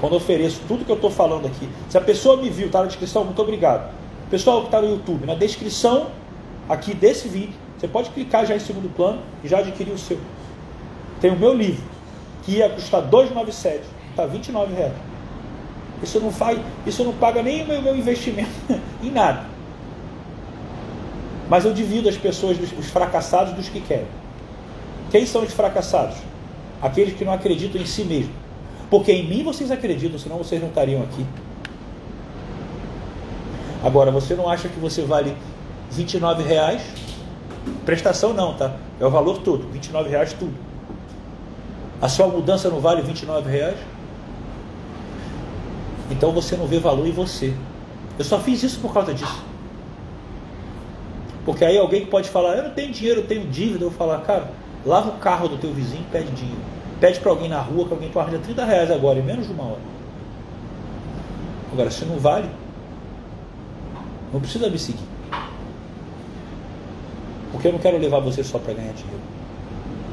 Speaker 1: Quando eu ofereço tudo que eu estou falando aqui, se a pessoa me viu, está na descrição, muito obrigado. Pessoal que está no YouTube, na descrição aqui desse vídeo, você pode clicar já em segundo plano e já adquirir o seu. Tem o meu livro, que ia custar 297, está 29 reais. Isso não faz, isso não paga nem o meu, investimento em nada. Mas eu divido as pessoas, os fracassados dos que querem. Quem são os fracassados? Aqueles que não acreditam em si mesmos porque em mim vocês acreditam, senão vocês não estariam aqui. Agora, você não acha que você vale 29 reais? Prestação não, tá? É o valor todo, 29 reais tudo. A sua mudança não vale 29 reais? Então você não vê valor em você. Eu só fiz isso por causa disso. Porque aí alguém que pode falar, eu não tenho dinheiro, eu tenho dívida, eu falar, cara, lava o carro do teu vizinho e pede dinheiro. Pede para alguém na rua que alguém te arranja 30 reais agora, em menos de uma hora. Agora, se não vale, não precisa me seguir. Porque eu não quero levar você só para ganhar dinheiro.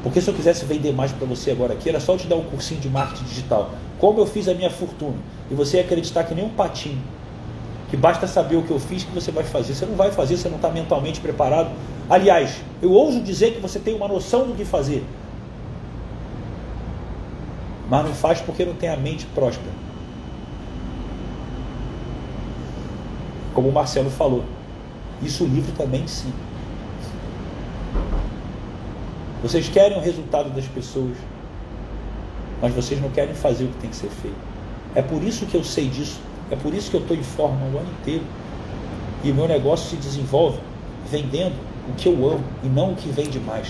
Speaker 1: Porque se eu quisesse vender mais para você agora aqui, era só eu te dar um cursinho de marketing digital. Como eu fiz a minha fortuna. E você ia acreditar que nem um patinho. Que basta saber o que eu fiz que você vai fazer. Você não vai fazer, você não está mentalmente preparado. Aliás, eu ouso dizer que você tem uma noção do que fazer. Mas não faz porque não tem a mente próspera. Como o Marcelo falou. Isso o livro também ensina. Vocês querem o resultado das pessoas, mas vocês não querem fazer o que tem que ser feito. É por isso que eu sei disso, é por isso que eu estou em forma o ano inteiro. E o meu negócio se desenvolve vendendo o que eu amo e não o que vende mais.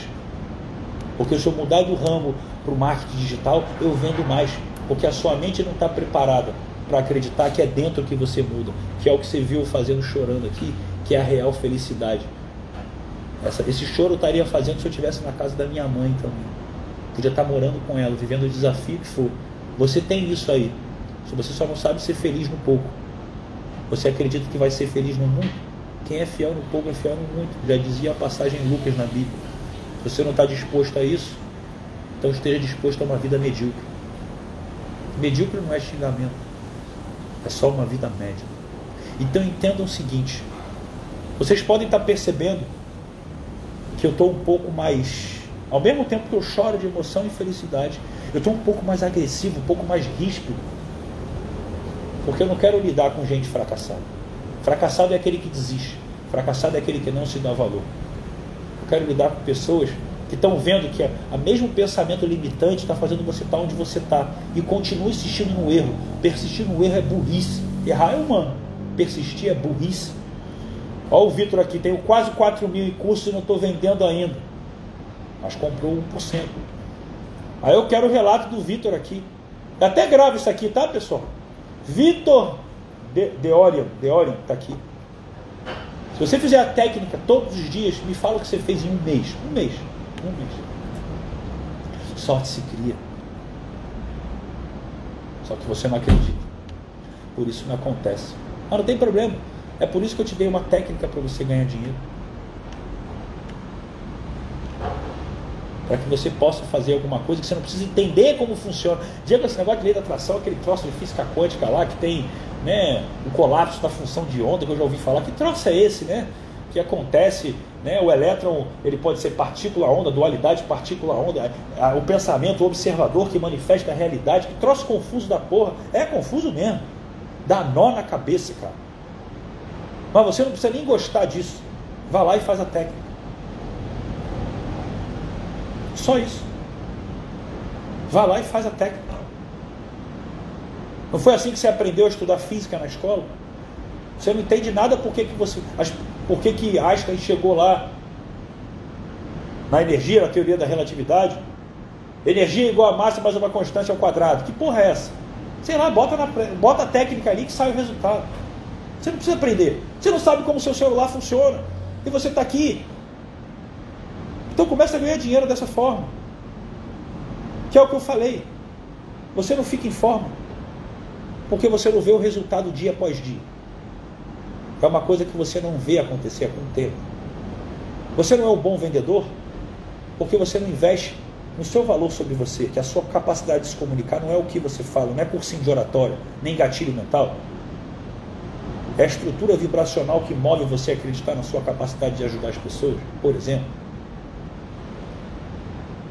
Speaker 1: Porque se eu mudar do ramo para o marketing digital, eu vendo mais. Porque a sua mente não está preparada para acreditar que é dentro que você muda, que é o que você viu fazendo chorando aqui, que é a real felicidade. Essa, esse choro eu estaria fazendo se eu estivesse na casa da minha mãe também. Podia estar morando com ela, vivendo o desafio que for. Você tem isso aí. Você só não sabe ser feliz no pouco. Você acredita que vai ser feliz no muito? Quem é fiel no pouco é fiel no muito. Já dizia a passagem em Lucas na Bíblia. Se você não está disposto a isso, então esteja disposto a uma vida medíocre. Medíocre não é xingamento. É só uma vida média. Então entendam o seguinte: vocês podem estar percebendo que eu estou um pouco mais, ao mesmo tempo que eu choro de emoção e felicidade, eu estou um pouco mais agressivo, um pouco mais ríspido, porque eu não quero lidar com gente fracassada. Fracassado é aquele que desiste, fracassado é aquele que não se dá valor. Eu quero lidar com pessoas que estão vendo que o mesmo pensamento limitante está fazendo você estar onde você está e continua insistindo no erro. Persistir no erro é burrice. Errar é humano, persistir é burrice. Olha o Vitor aqui, tenho quase 4 mil em curso e não estou vendendo ainda. Mas comprou 1%. Aí eu quero o relato do Vitor aqui. É até grave isso aqui, tá, pessoal? Vitor de, Deorian, Deorian, tá aqui. Se você fizer a técnica todos os dias, me fala o que você fez em um mês. Um mês. Sorte se cria. Só que você não acredita. Por isso não acontece. Mas não tem problema. É por isso que eu te dei uma técnica para você ganhar dinheiro. Para que você possa fazer alguma coisa que você não precisa entender como funciona. Diego, esse negócio de lei da atração, aquele troço de física quântica lá, que tem né, o colapso da função de onda, que eu já ouvi falar. Que troço é esse, né? Que acontece, né? O elétron, ele pode ser partícula-onda, dualidade partícula-onda, o pensamento, o observador que manifesta a realidade. Que troço confuso da porra. É confuso mesmo. Dá nó na cabeça, cara. Mas você não precisa nem gostar disso. Vá lá e faz a técnica. Só isso. Vá lá e faz a técnica. Não foi assim que você aprendeu a estudar física na escola? Você não entende nada por que, você. Por que, que Einstein chegou lá na energia, na teoria da relatividade? Energia é igual a massa mais uma constante ao quadrado. Que porra é essa? Sei lá, bota, na, bota a técnica ali que sai o resultado. Você não precisa aprender. Você não sabe como o seu celular funciona. E você está aqui. Então começa a ganhar dinheiro dessa forma. Que é o que eu falei. Você não fica em forma. Porque você não vê o resultado dia após dia. É uma coisa que você não vê acontecer com o tempo. Você não é um bom vendedor porque você não investe no seu valor sobre você, que a sua capacidade de se comunicar não é o que você fala, não é cursinho de oratória, nem gatilho mental. É a estrutura vibracional que move você a acreditar na sua capacidade de ajudar as pessoas, por exemplo.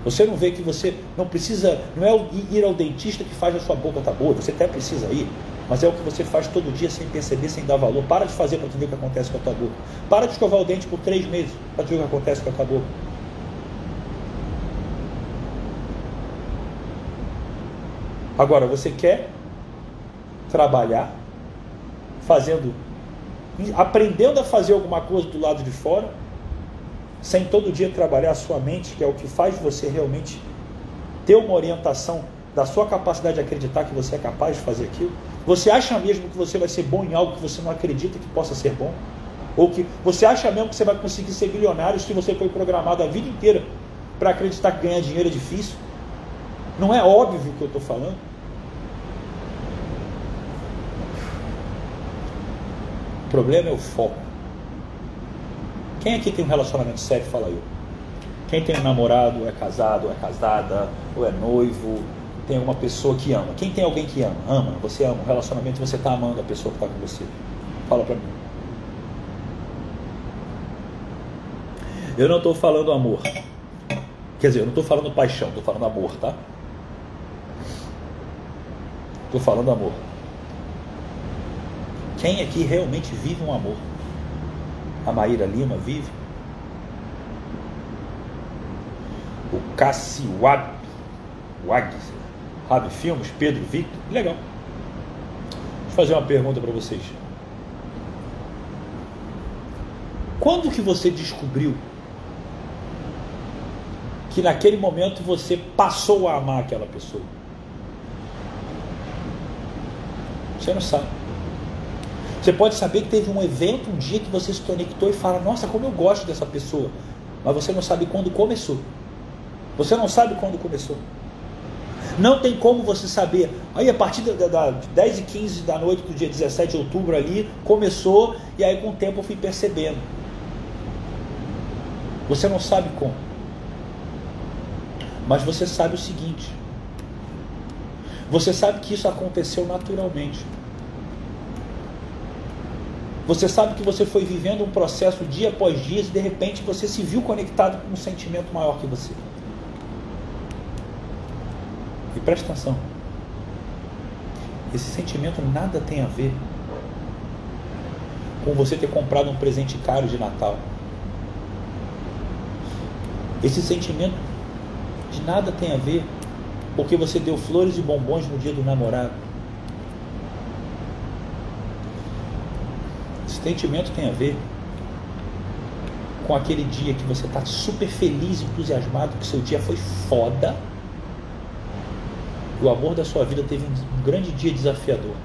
Speaker 1: Você não vê que você não precisa, não é ir ao dentista que faz a sua boca tá boa, você até precisa ir, mas é o que você faz todo dia sem perceber, sem dar valor. Para de fazer para ver o que acontece com a tua boca. Para de escovar o dente por três meses para ver o que acontece com a tua boca. Agora, você quer trabalhar fazendo, aprendendo a fazer alguma coisa do lado de fora, sem todo dia trabalhar a sua mente, que é o que faz você realmente ter uma orientação da sua capacidade de acreditar que você é capaz de fazer aquilo? Você acha mesmo que você vai ser bom em algo que você não acredita que possa ser bom? Ou que você acha mesmo que você vai conseguir ser milionário se você foi programado a vida inteira para acreditar que ganhar dinheiro é difícil? Não é óbvio o que eu estou falando? O problema é o foco. Quem aqui tem um relacionamento sério, fala eu. Quem tem um namorado, é casado, ou é casada, ou é noivo, tem uma pessoa que ama. Quem tem alguém que ama? Ama, você ama. Um relacionamento você está amando a pessoa que está com você. Fala para mim. Eu não estou falando amor. Quer dizer, eu não estou falando paixão, estou falando amor, tá? Estou falando amor. Quem aqui realmente vive um amor? A Maíra Lima vive? O Cassiwab, Wag, Rabi Filmes, Pedro Victor, legal. Eu fazer uma pergunta para vocês. Quando que você descobriu que naquele momento você passou a amar aquela pessoa? Você não sabe. Você pode saber que teve um evento, um dia que você se conectou e fala: Nossa, como eu gosto dessa pessoa. Mas você não sabe quando começou. Você não sabe quando começou. Não tem como você saber. Aí a partir da, da, 10 e 15 da noite do dia 17 de outubro ali, começou, e aí com o tempo eu fui percebendo. Você não sabe como. Mas você sabe o seguinte. Você sabe que isso aconteceu naturalmente. Você sabe que você foi vivendo um processo dia após dia e de repente você se viu conectado com um sentimento maior que você. Preste atenção. Esse sentimento nada tem a ver com você ter comprado um presente caro de Natal. Esse sentimento de nada tem a ver porque você deu flores e bombons no dia do namorado. sentimento tem a ver com aquele dia que você está super feliz, entusiasmado, que seu dia foi foda. O amor da sua vida teve um grande dia desafiador.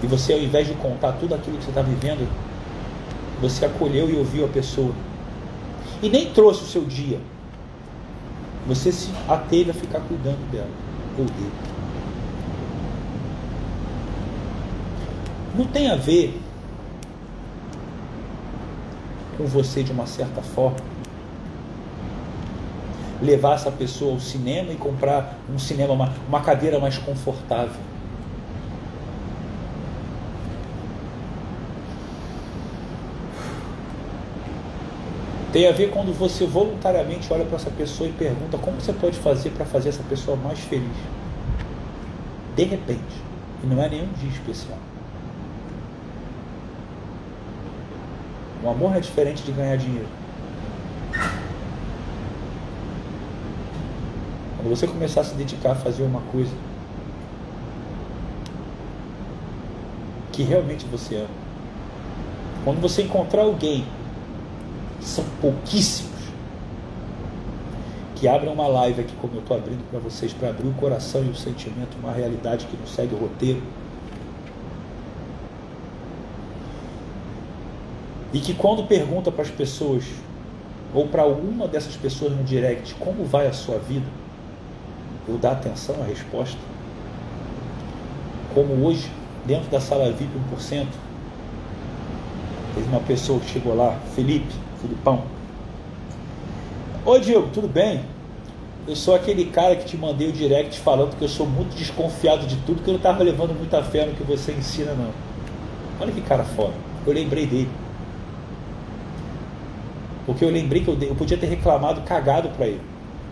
Speaker 1: E você, ao invés de contar tudo aquilo que você está vivendo, você acolheu e ouviu a pessoa. E nem trouxe o seu dia. Você se ateve a ficar cuidando dela ou dele. Não tem a ver com você de uma certa forma. Levar essa pessoa ao cinema e comprar um cinema, uma, uma cadeira mais confortável. Tem a ver quando você voluntariamente olha para essa pessoa e pergunta como você pode fazer para fazer essa pessoa mais feliz. De repente. E não é nenhum dia especial. O amor é diferente de ganhar dinheiro. Quando você começar a se dedicar a fazer uma coisa que realmente você ama, quando você encontrar alguém, são pouquíssimos, que abram uma live aqui como eu estou abrindo para vocês, para abrir o coração e o sentimento, uma realidade que não segue o roteiro. E que quando pergunta para as pessoas, ou para alguma dessas pessoas no direct, como vai a sua vida, eu dar atenção à resposta. Como hoje, dentro da sala VIP 1%, teve uma pessoa que chegou lá, Felipe, Filipão. Oi Diego, tudo bem? Eu sou aquele cara que te mandei o direct falando que eu sou muito desconfiado de tudo, que eu não estava levando muita fé no que você ensina, não. Olha que cara foda. Eu lembrei dele. Porque eu lembrei que eu, eu podia ter reclamado, cagado para ele.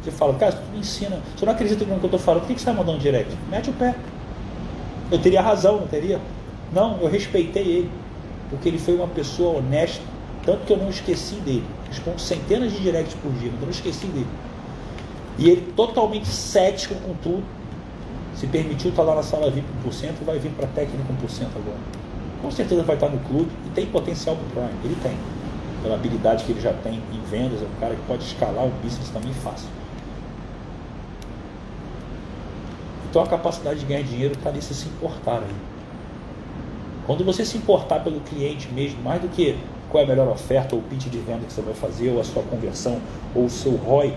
Speaker 1: Você fala, cara, tu me ensina, você não acredita no que eu estou falando, por que, você está mandando direct? Mete o pé. Eu teria razão, não teria? Não, eu respeitei ele, porque ele foi uma pessoa honesta, tanto que eu não esqueci dele. Respondo centenas de directs por dia, mas eu não esqueci dele. E ele totalmente cético com tudo, se permitiu estar lá na sala VIP 1% e vai vir para técnico 1% agora. Com certeza vai estar no clube e tem potencial para Prime, ele tem pela habilidade que ele já tem em vendas, é um cara que pode escalar o business também fácil. Então a capacidade de ganhar dinheiro está nesse se importar aí. Quando você se importar pelo cliente mesmo, mais do que qual é a melhor oferta, ou pitch de venda que você vai fazer, ou a sua conversão, ou o seu ROI,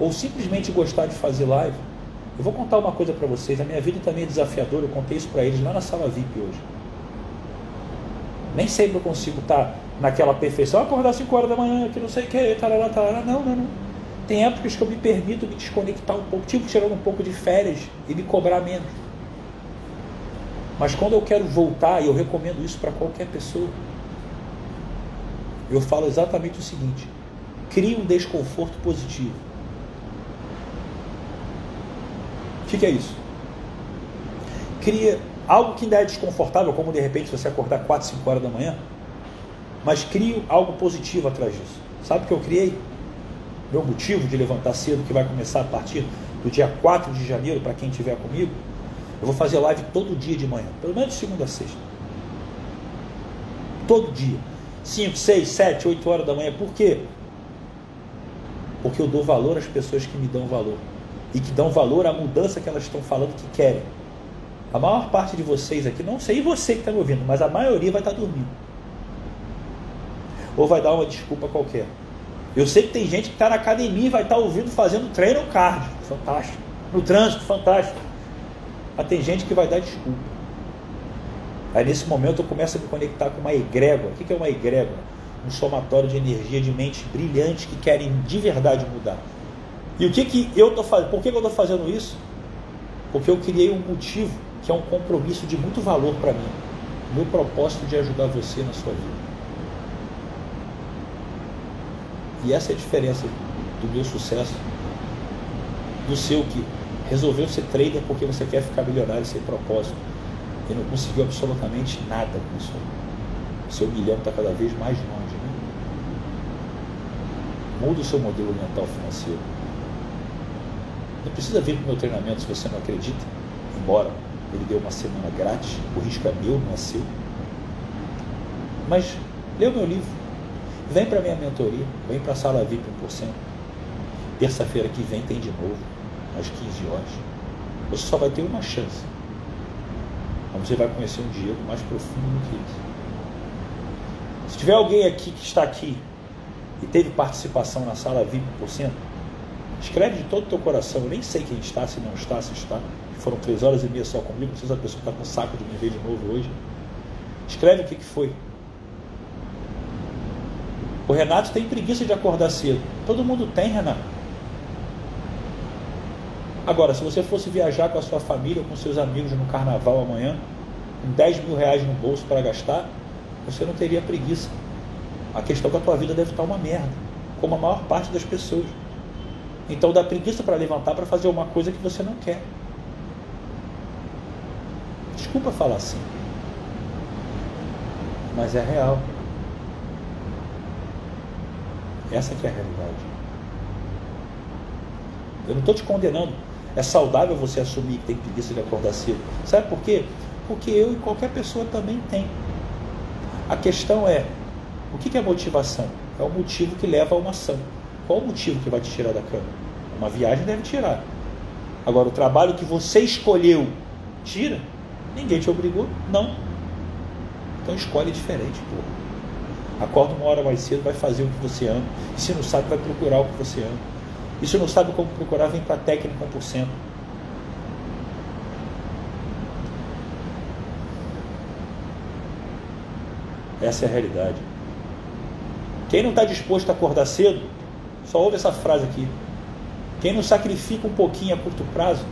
Speaker 1: ou simplesmente gostar de fazer live. Eu vou contar uma coisa para vocês, a minha vida também é desafiadora, eu contei isso para eles lá na sala VIP hoje. Nem sempre eu consigo estar tá naquela perfeição, acordar 5 horas da manhã, que não sei o que, tarará, tarará. Não, não, não. Tem épocas que eu me permito me desconectar um pouco, tipo tirando um pouco de férias e me cobrar menos. Mas quando eu quero voltar, e eu recomendo isso para qualquer pessoa, eu falo exatamente o seguinte: crie um desconforto positivo. O que, que é isso? Cria algo que ainda é desconfortável, como de repente você acordar 4, 5 horas da manhã, mas crie algo positivo atrás disso. Sabe o que eu criei? Meu motivo de levantar cedo, que vai começar a partir do dia 4 de janeiro, para quem estiver comigo, eu vou fazer live todo dia de manhã, pelo menos de segunda a sexta. Todo dia. 5, 6, 7, 8 horas da manhã. Por quê? Porque eu dou valor às pessoas que me dão valor. E que dão valor à mudança que elas estão falando que querem. A maior parte de vocês aqui, não sei você que está me ouvindo, mas a maioria vai estar tá dormindo. Ou vai dar uma desculpa qualquer. Eu sei que tem gente que está na academia e vai estar tá ouvindo fazendo treino cardio. Fantástico. No trânsito, fantástico. Mas tem gente que vai dar desculpa. Aí nesse momento eu começo a me conectar com uma egrégora. O que é uma egrégora? Um somatório de energia de mentes brilhantes que querem de verdade mudar. E o que, que eu estou fazendo? Por que, que eu estou fazendo isso? Porque eu criei um motivo que é um compromisso de muito valor para mim. Meu propósito de ajudar você na sua vida. E essa é a diferença do meu sucesso do seu que resolveu ser trader porque você quer ficar milionário sem propósito e não conseguiu absolutamente nada com isso. Seu milhão está cada vez mais longe. Né? Muda o seu modelo mental financeiro. Não precisa vir para o meu treinamento se você não acredita, embora ele dê uma semana grátis, o risco é meu, não é seu. Mas lê o meu livro, vem para minha mentoria, vem para a sala VIP 1%. Terça-feira que vem tem de novo, às 15 horas. Você só vai ter uma chance você vai conhecer um Diego mais profundo do que isso. Se tiver alguém aqui que está aqui e teve participação na sala VIP por cento, escreve de todo o teu coração. Eu nem sei quem está, se não está, se está. Foram três horas e meia só comigo. Não sei se a pessoa está com saco de me ver de novo hoje. Escreve o que, que foi. O Renato tem preguiça de acordar cedo. Todo mundo tem, Renato. Agora, se você fosse viajar com a sua família ou com seus amigos no carnaval amanhã, com 10 mil reais no bolso para gastar, você não teria preguiça. A questão é que a tua vida deve estar uma merda, como a maior parte das pessoas. Então dá preguiça para levantar para fazer uma coisa que você não quer. Desculpa falar assim. Mas é real. Essa que é a realidade. Eu não estou te condenando. É saudável você assumir que tem preguiça de acordar cedo. Sabe por quê? Porque eu e qualquer pessoa também tem. A questão é, o que é motivação? É o motivo que leva a uma ação. Qual o motivo que vai te tirar da cama? Uma viagem deve tirar. Agora, o trabalho que você escolheu, tira? Ninguém te obrigou? Não. Então escolhe diferente, pô. Acorda uma hora mais cedo, vai fazer o que você ama. E se não sabe, vai procurar o que você ama. E se não sabe como procurar, vem para a técnica 1%. Essa é a realidade. Quem não está disposto a acordar cedo, só ouve essa frase aqui. Quem não sacrifica um pouquinho a curto prazo,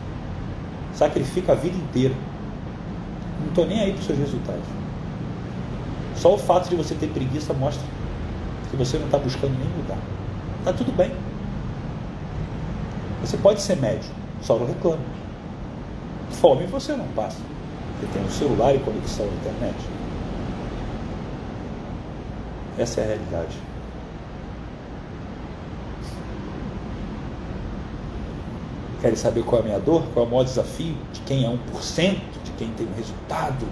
Speaker 1: sacrifica a vida inteira. Não estou nem aí para os seus resultados. Só o fato de você ter preguiça mostra que você não está buscando nem mudar. Está tudo bem. Você pode ser médio, só não reclama. Fome você não passa. Você tem um celular e conexão à internet. Essa é a realidade. Querem saber qual é a minha dor? Qual é o maior desafio? De quem é 1%? De quem tem um resultado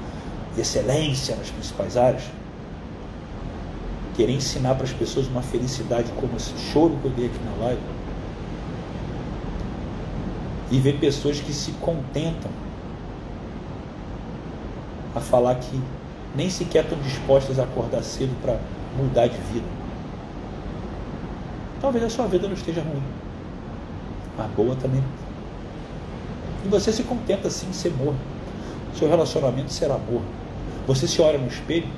Speaker 1: de excelência nas principais áreas? Querer ensinar para as pessoas uma felicidade como esse choro que eu dei aqui na live e ver pessoas que se contentam a falar que nem sequer estão dispostas a acordar cedo para mudar de vida. Talvez a sua vida não esteja ruim, mas boa também. E você se contenta assim em ser morno. Seu relacionamento será amor. Você se olha no espelho,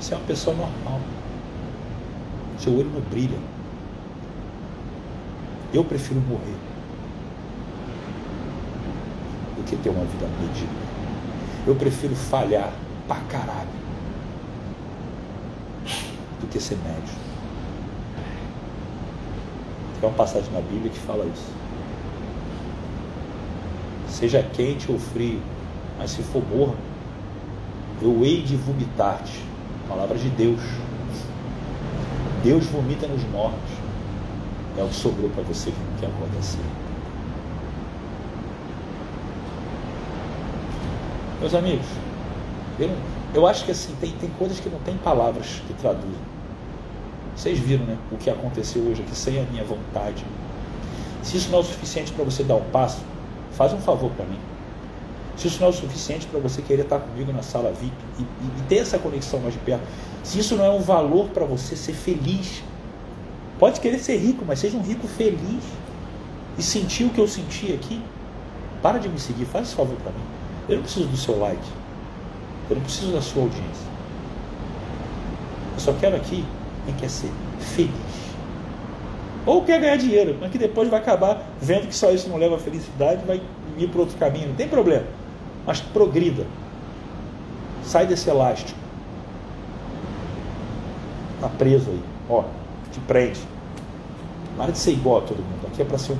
Speaker 1: você é uma pessoa normal. Seu olho não brilha. Eu prefiro morrer do que ter uma vida medíocre. Eu prefiro falhar pra caralho do que ser médio. Tem uma passagem na Bíblia que fala isso. Seja quente ou frio, mas se for morno, eu hei de vomitar-te. Palavra de Deus. Deus vomita nos mortos. É o que sobrou para você que quer acontecer. Meus amigos, eu, eu acho que assim, tem, tem coisas que não tem palavras que traduzem. Vocês viram né, o que aconteceu hoje aqui sem a minha vontade. Se isso não é o suficiente para você dar um passo, faz um favor para mim. Se isso não é o suficiente para você querer estar comigo na sala VIP e, e, e ter essa conexão mais de perto, se isso não é um valor para você ser feliz, pode querer ser rico, mas seja um rico feliz e sentir o que eu senti aqui, para de me seguir, faz esse favor para mim. Eu não preciso do seu like, eu não preciso da sua audiência. Eu só quero aqui quem quer ser feliz. Ou quer ganhar dinheiro, mas que depois vai acabar vendo que só isso não leva a felicidade, vai ir para outro caminho, não tem problema. Mas progrida. Sai desse elástico. Está preso aí. Ó, te prende. Para de ser igual a todo mundo. Aqui é para ser 1%.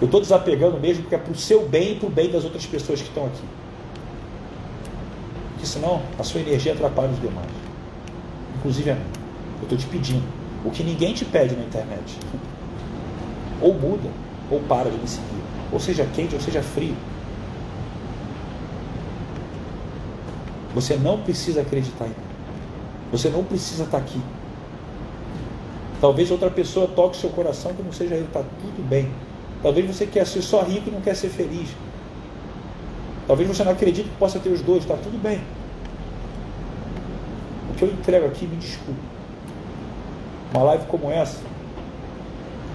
Speaker 1: Eu estou desapegando mesmo porque é para o seu bem e para o bem das outras pessoas que estão aqui. Porque senão a sua energia atrapalha os demais. Inclusive a mim. Eu estou te pedindo. O que ninguém te pede na internet. Ou muda, ou para de me seguir. Ou seja quente, ou seja frio. Você não precisa acreditar em mim. Você não precisa estar aqui. Talvez outra pessoa toque seu coração que não seja ele, está tudo bem. Talvez você quer ser só rico e não quer ser feliz. Talvez você não acredite que possa ter os dois, está tudo bem. O que eu entrego aqui, me desculpe. Uma live como essa,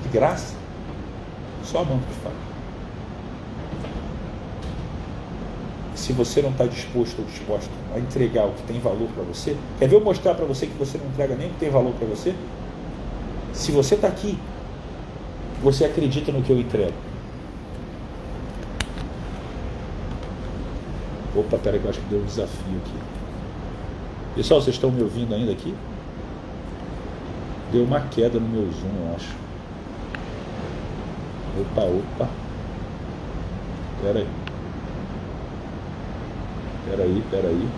Speaker 1: de graça, só a mão que faz. Se você não está disposto ou disposta a entregar o que tem valor para você, quer ver eu mostrar para você que você não entrega nem o que tem valor para você? Se você está aqui, você acredita no que eu entrego. Opa, peraí que eu acho que deu um desafio aqui. Pessoal, vocês estão me ouvindo ainda aqui? Deu uma queda no meu zoom, eu acho. Opa, opa. Pera aí. Peraí, peraí.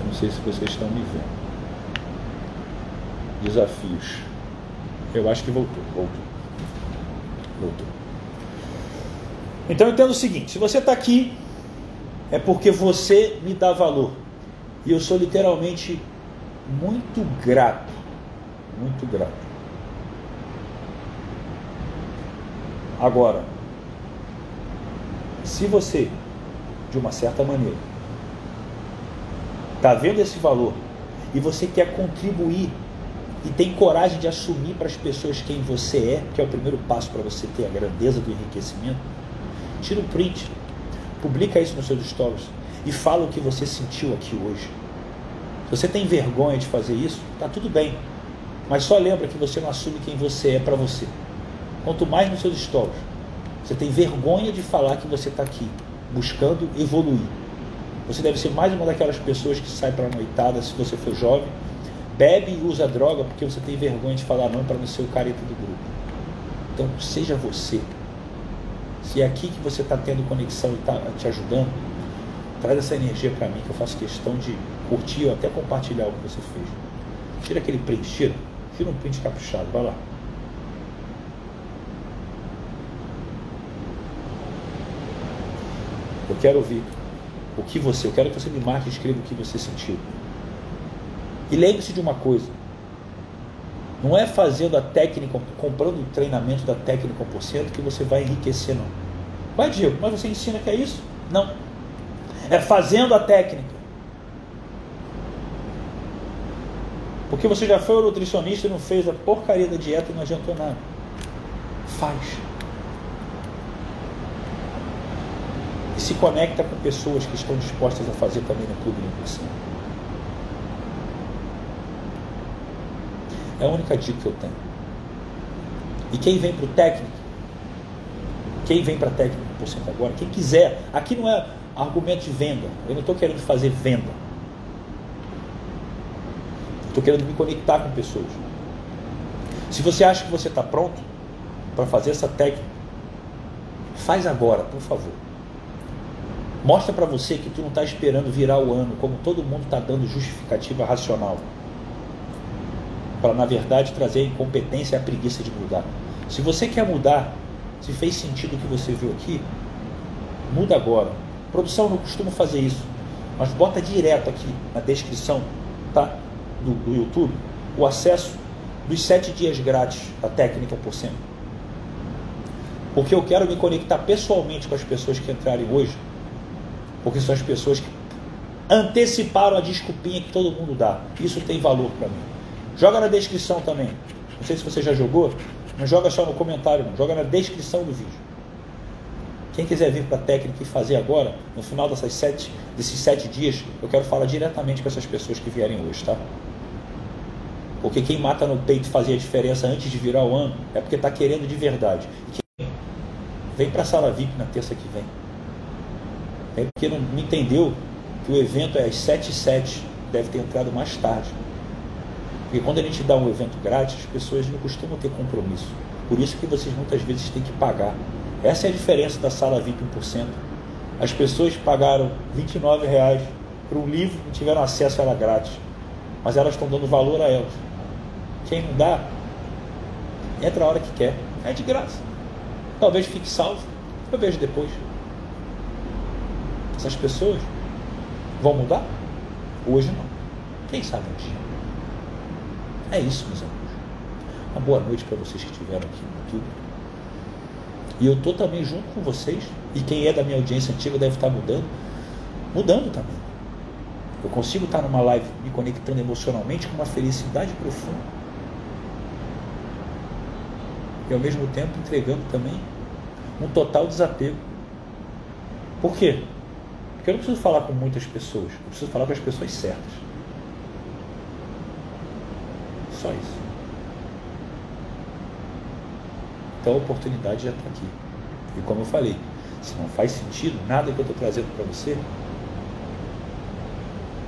Speaker 1: Eu não sei se vocês estão me vendo. Desafios. Eu acho que voltou, voltou. Voltou. Então entendo o seguinte: se você está aqui, é porque você me dá valor. E eu sou literalmente muito grato. Muito grato. Agora, se você de uma certa maneira. Está vendo esse valor e você quer contribuir e tem coragem de assumir para as pessoas quem você é, que é o primeiro passo para você ter a grandeza do enriquecimento, tira um print, publica isso nos seus stories e fala o que você sentiu aqui hoje. Se você tem vergonha de fazer isso, tá tudo bem. Mas só lembra que você não assume quem você é para você. Quanto mais nos seus stories, você tem vergonha de falar que você está aqui buscando evoluir. Você deve ser mais uma daquelas pessoas que sai para a noitada se você for jovem, bebe e usa droga porque você tem vergonha de falar não para não ser o careta do grupo. Então, seja você. Se é aqui que você está tendo conexão e está te ajudando, traz essa energia para mim que eu faço questão de curtir ou até compartilhar o que você fez. Tira aquele print, tira. Tira um print caprichado, vai lá. Quero ouvir o que você, eu quero que você me marque e escreva o que você sentiu. E lembre-se de uma coisa: Não é fazendo a técnica, comprando o treinamento da técnica 1% que você vai enriquecer, não. Vai, Diego, mas você ensina que é isso? Não. É fazendo a técnica. Porque você já foi ao nutricionista e não fez a porcaria da dieta e não adiantou nada. Faz. Se conecta com pessoas que estão dispostas a fazer também no Clube de É a única dica que eu tenho. E quem vem para o técnico, quem vem para técnico por cento agora, quem quiser, aqui não é argumento de venda. Eu não estou querendo fazer venda. Estou querendo me conectar com pessoas. Se você acha que você está pronto para fazer essa técnica, faz agora, por favor. Mostra para você que tu não está esperando virar o ano, como todo mundo está dando justificativa racional. Para, na verdade, trazer a incompetência e a preguiça de mudar. Se você quer mudar, se fez sentido o que você viu aqui, muda agora. Produção, não costumo fazer isso, mas bota direto aqui na descrição, tá? do, do YouTube o acesso dos sete dias grátis da técnica por cento. Porque eu quero me conectar pessoalmente com as pessoas que entrarem hoje, porque são as pessoas que anteciparam a desculpinha que todo mundo dá. Isso tem valor para mim. Joga na descrição também. Não sei se você já jogou, não joga só no comentário, não. joga na descrição do vídeo. Quem quiser vir para a técnica e fazer agora, no final dessas sete, desses sete dias, eu quero falar diretamente com essas pessoas que vierem hoje, tá? Porque quem mata no peito fazia a diferença antes de virar o ano é porque está querendo de verdade. E quem vem para a sala VIP na terça que vem. É porque não, não entendeu que o evento é às 7 e 7 deve ter entrado mais tarde. Porque quando a gente dá um evento grátis, as pessoas não costumam ter compromisso. Por isso que vocês muitas vezes têm que pagar. Essa é a diferença da sala VIP 1%. As pessoas pagaram R$ reais para um livro e tiveram acesso a ela grátis. Mas elas estão dando valor a elas. Quem não dá, entra a hora que quer. É de graça. Talvez fique salvo. Eu vejo depois. Essas pessoas vão mudar? Hoje não. Quem sabe um dia. É isso, meus amigos. Uma boa noite para vocês que estiveram aqui no YouTube. E eu estou também junto com vocês. E quem é da minha audiência antiga deve estar mudando. Mudando também. Eu consigo estar numa live me conectando emocionalmente com uma felicidade profunda e ao mesmo tempo entregando também um total desapego. Por quê? Porque eu não preciso falar com muitas pessoas, eu preciso falar com as pessoas certas. Só isso. Então a oportunidade já está aqui. E como eu falei, se não faz sentido nada que eu estou trazendo para você,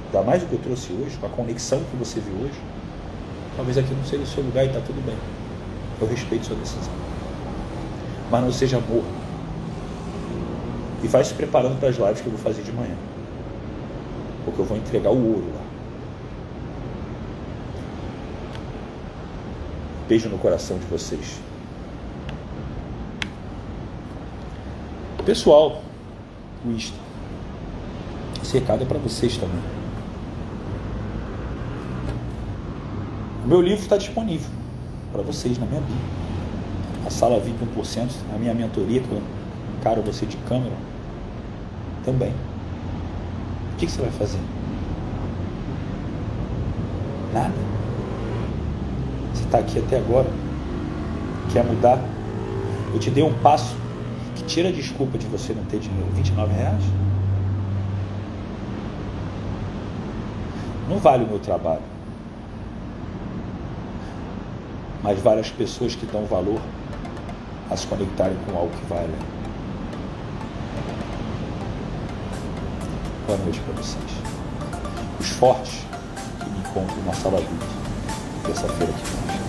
Speaker 1: ainda mais o que eu trouxe hoje, com a conexão que você viu hoje, talvez aqui não seja o seu lugar e está tudo bem. Eu respeito sua decisão. Mas não seja morro. E vai se preparando para as lives que eu vou fazer de manhã. Porque eu vou entregar o ouro lá. Beijo no coração de vocês. Pessoal, isto. Esse recado é para vocês também. O meu livro está disponível para vocês na minha Bíblia. A sala VIP 1%, a minha mentoria, que eu encaro você de câmera, também. O que, você vai fazer? Nada. Você está aqui até agora. Quer mudar? Eu te dei um passo que tira a desculpa de você não ter dinheiro. 29 reais? Não vale o meu trabalho mas várias pessoas que dão valor a se conectarem com algo que vale. Boa noite para vocês. Os fortes que me encontram na sala 20, terça-feira que vem.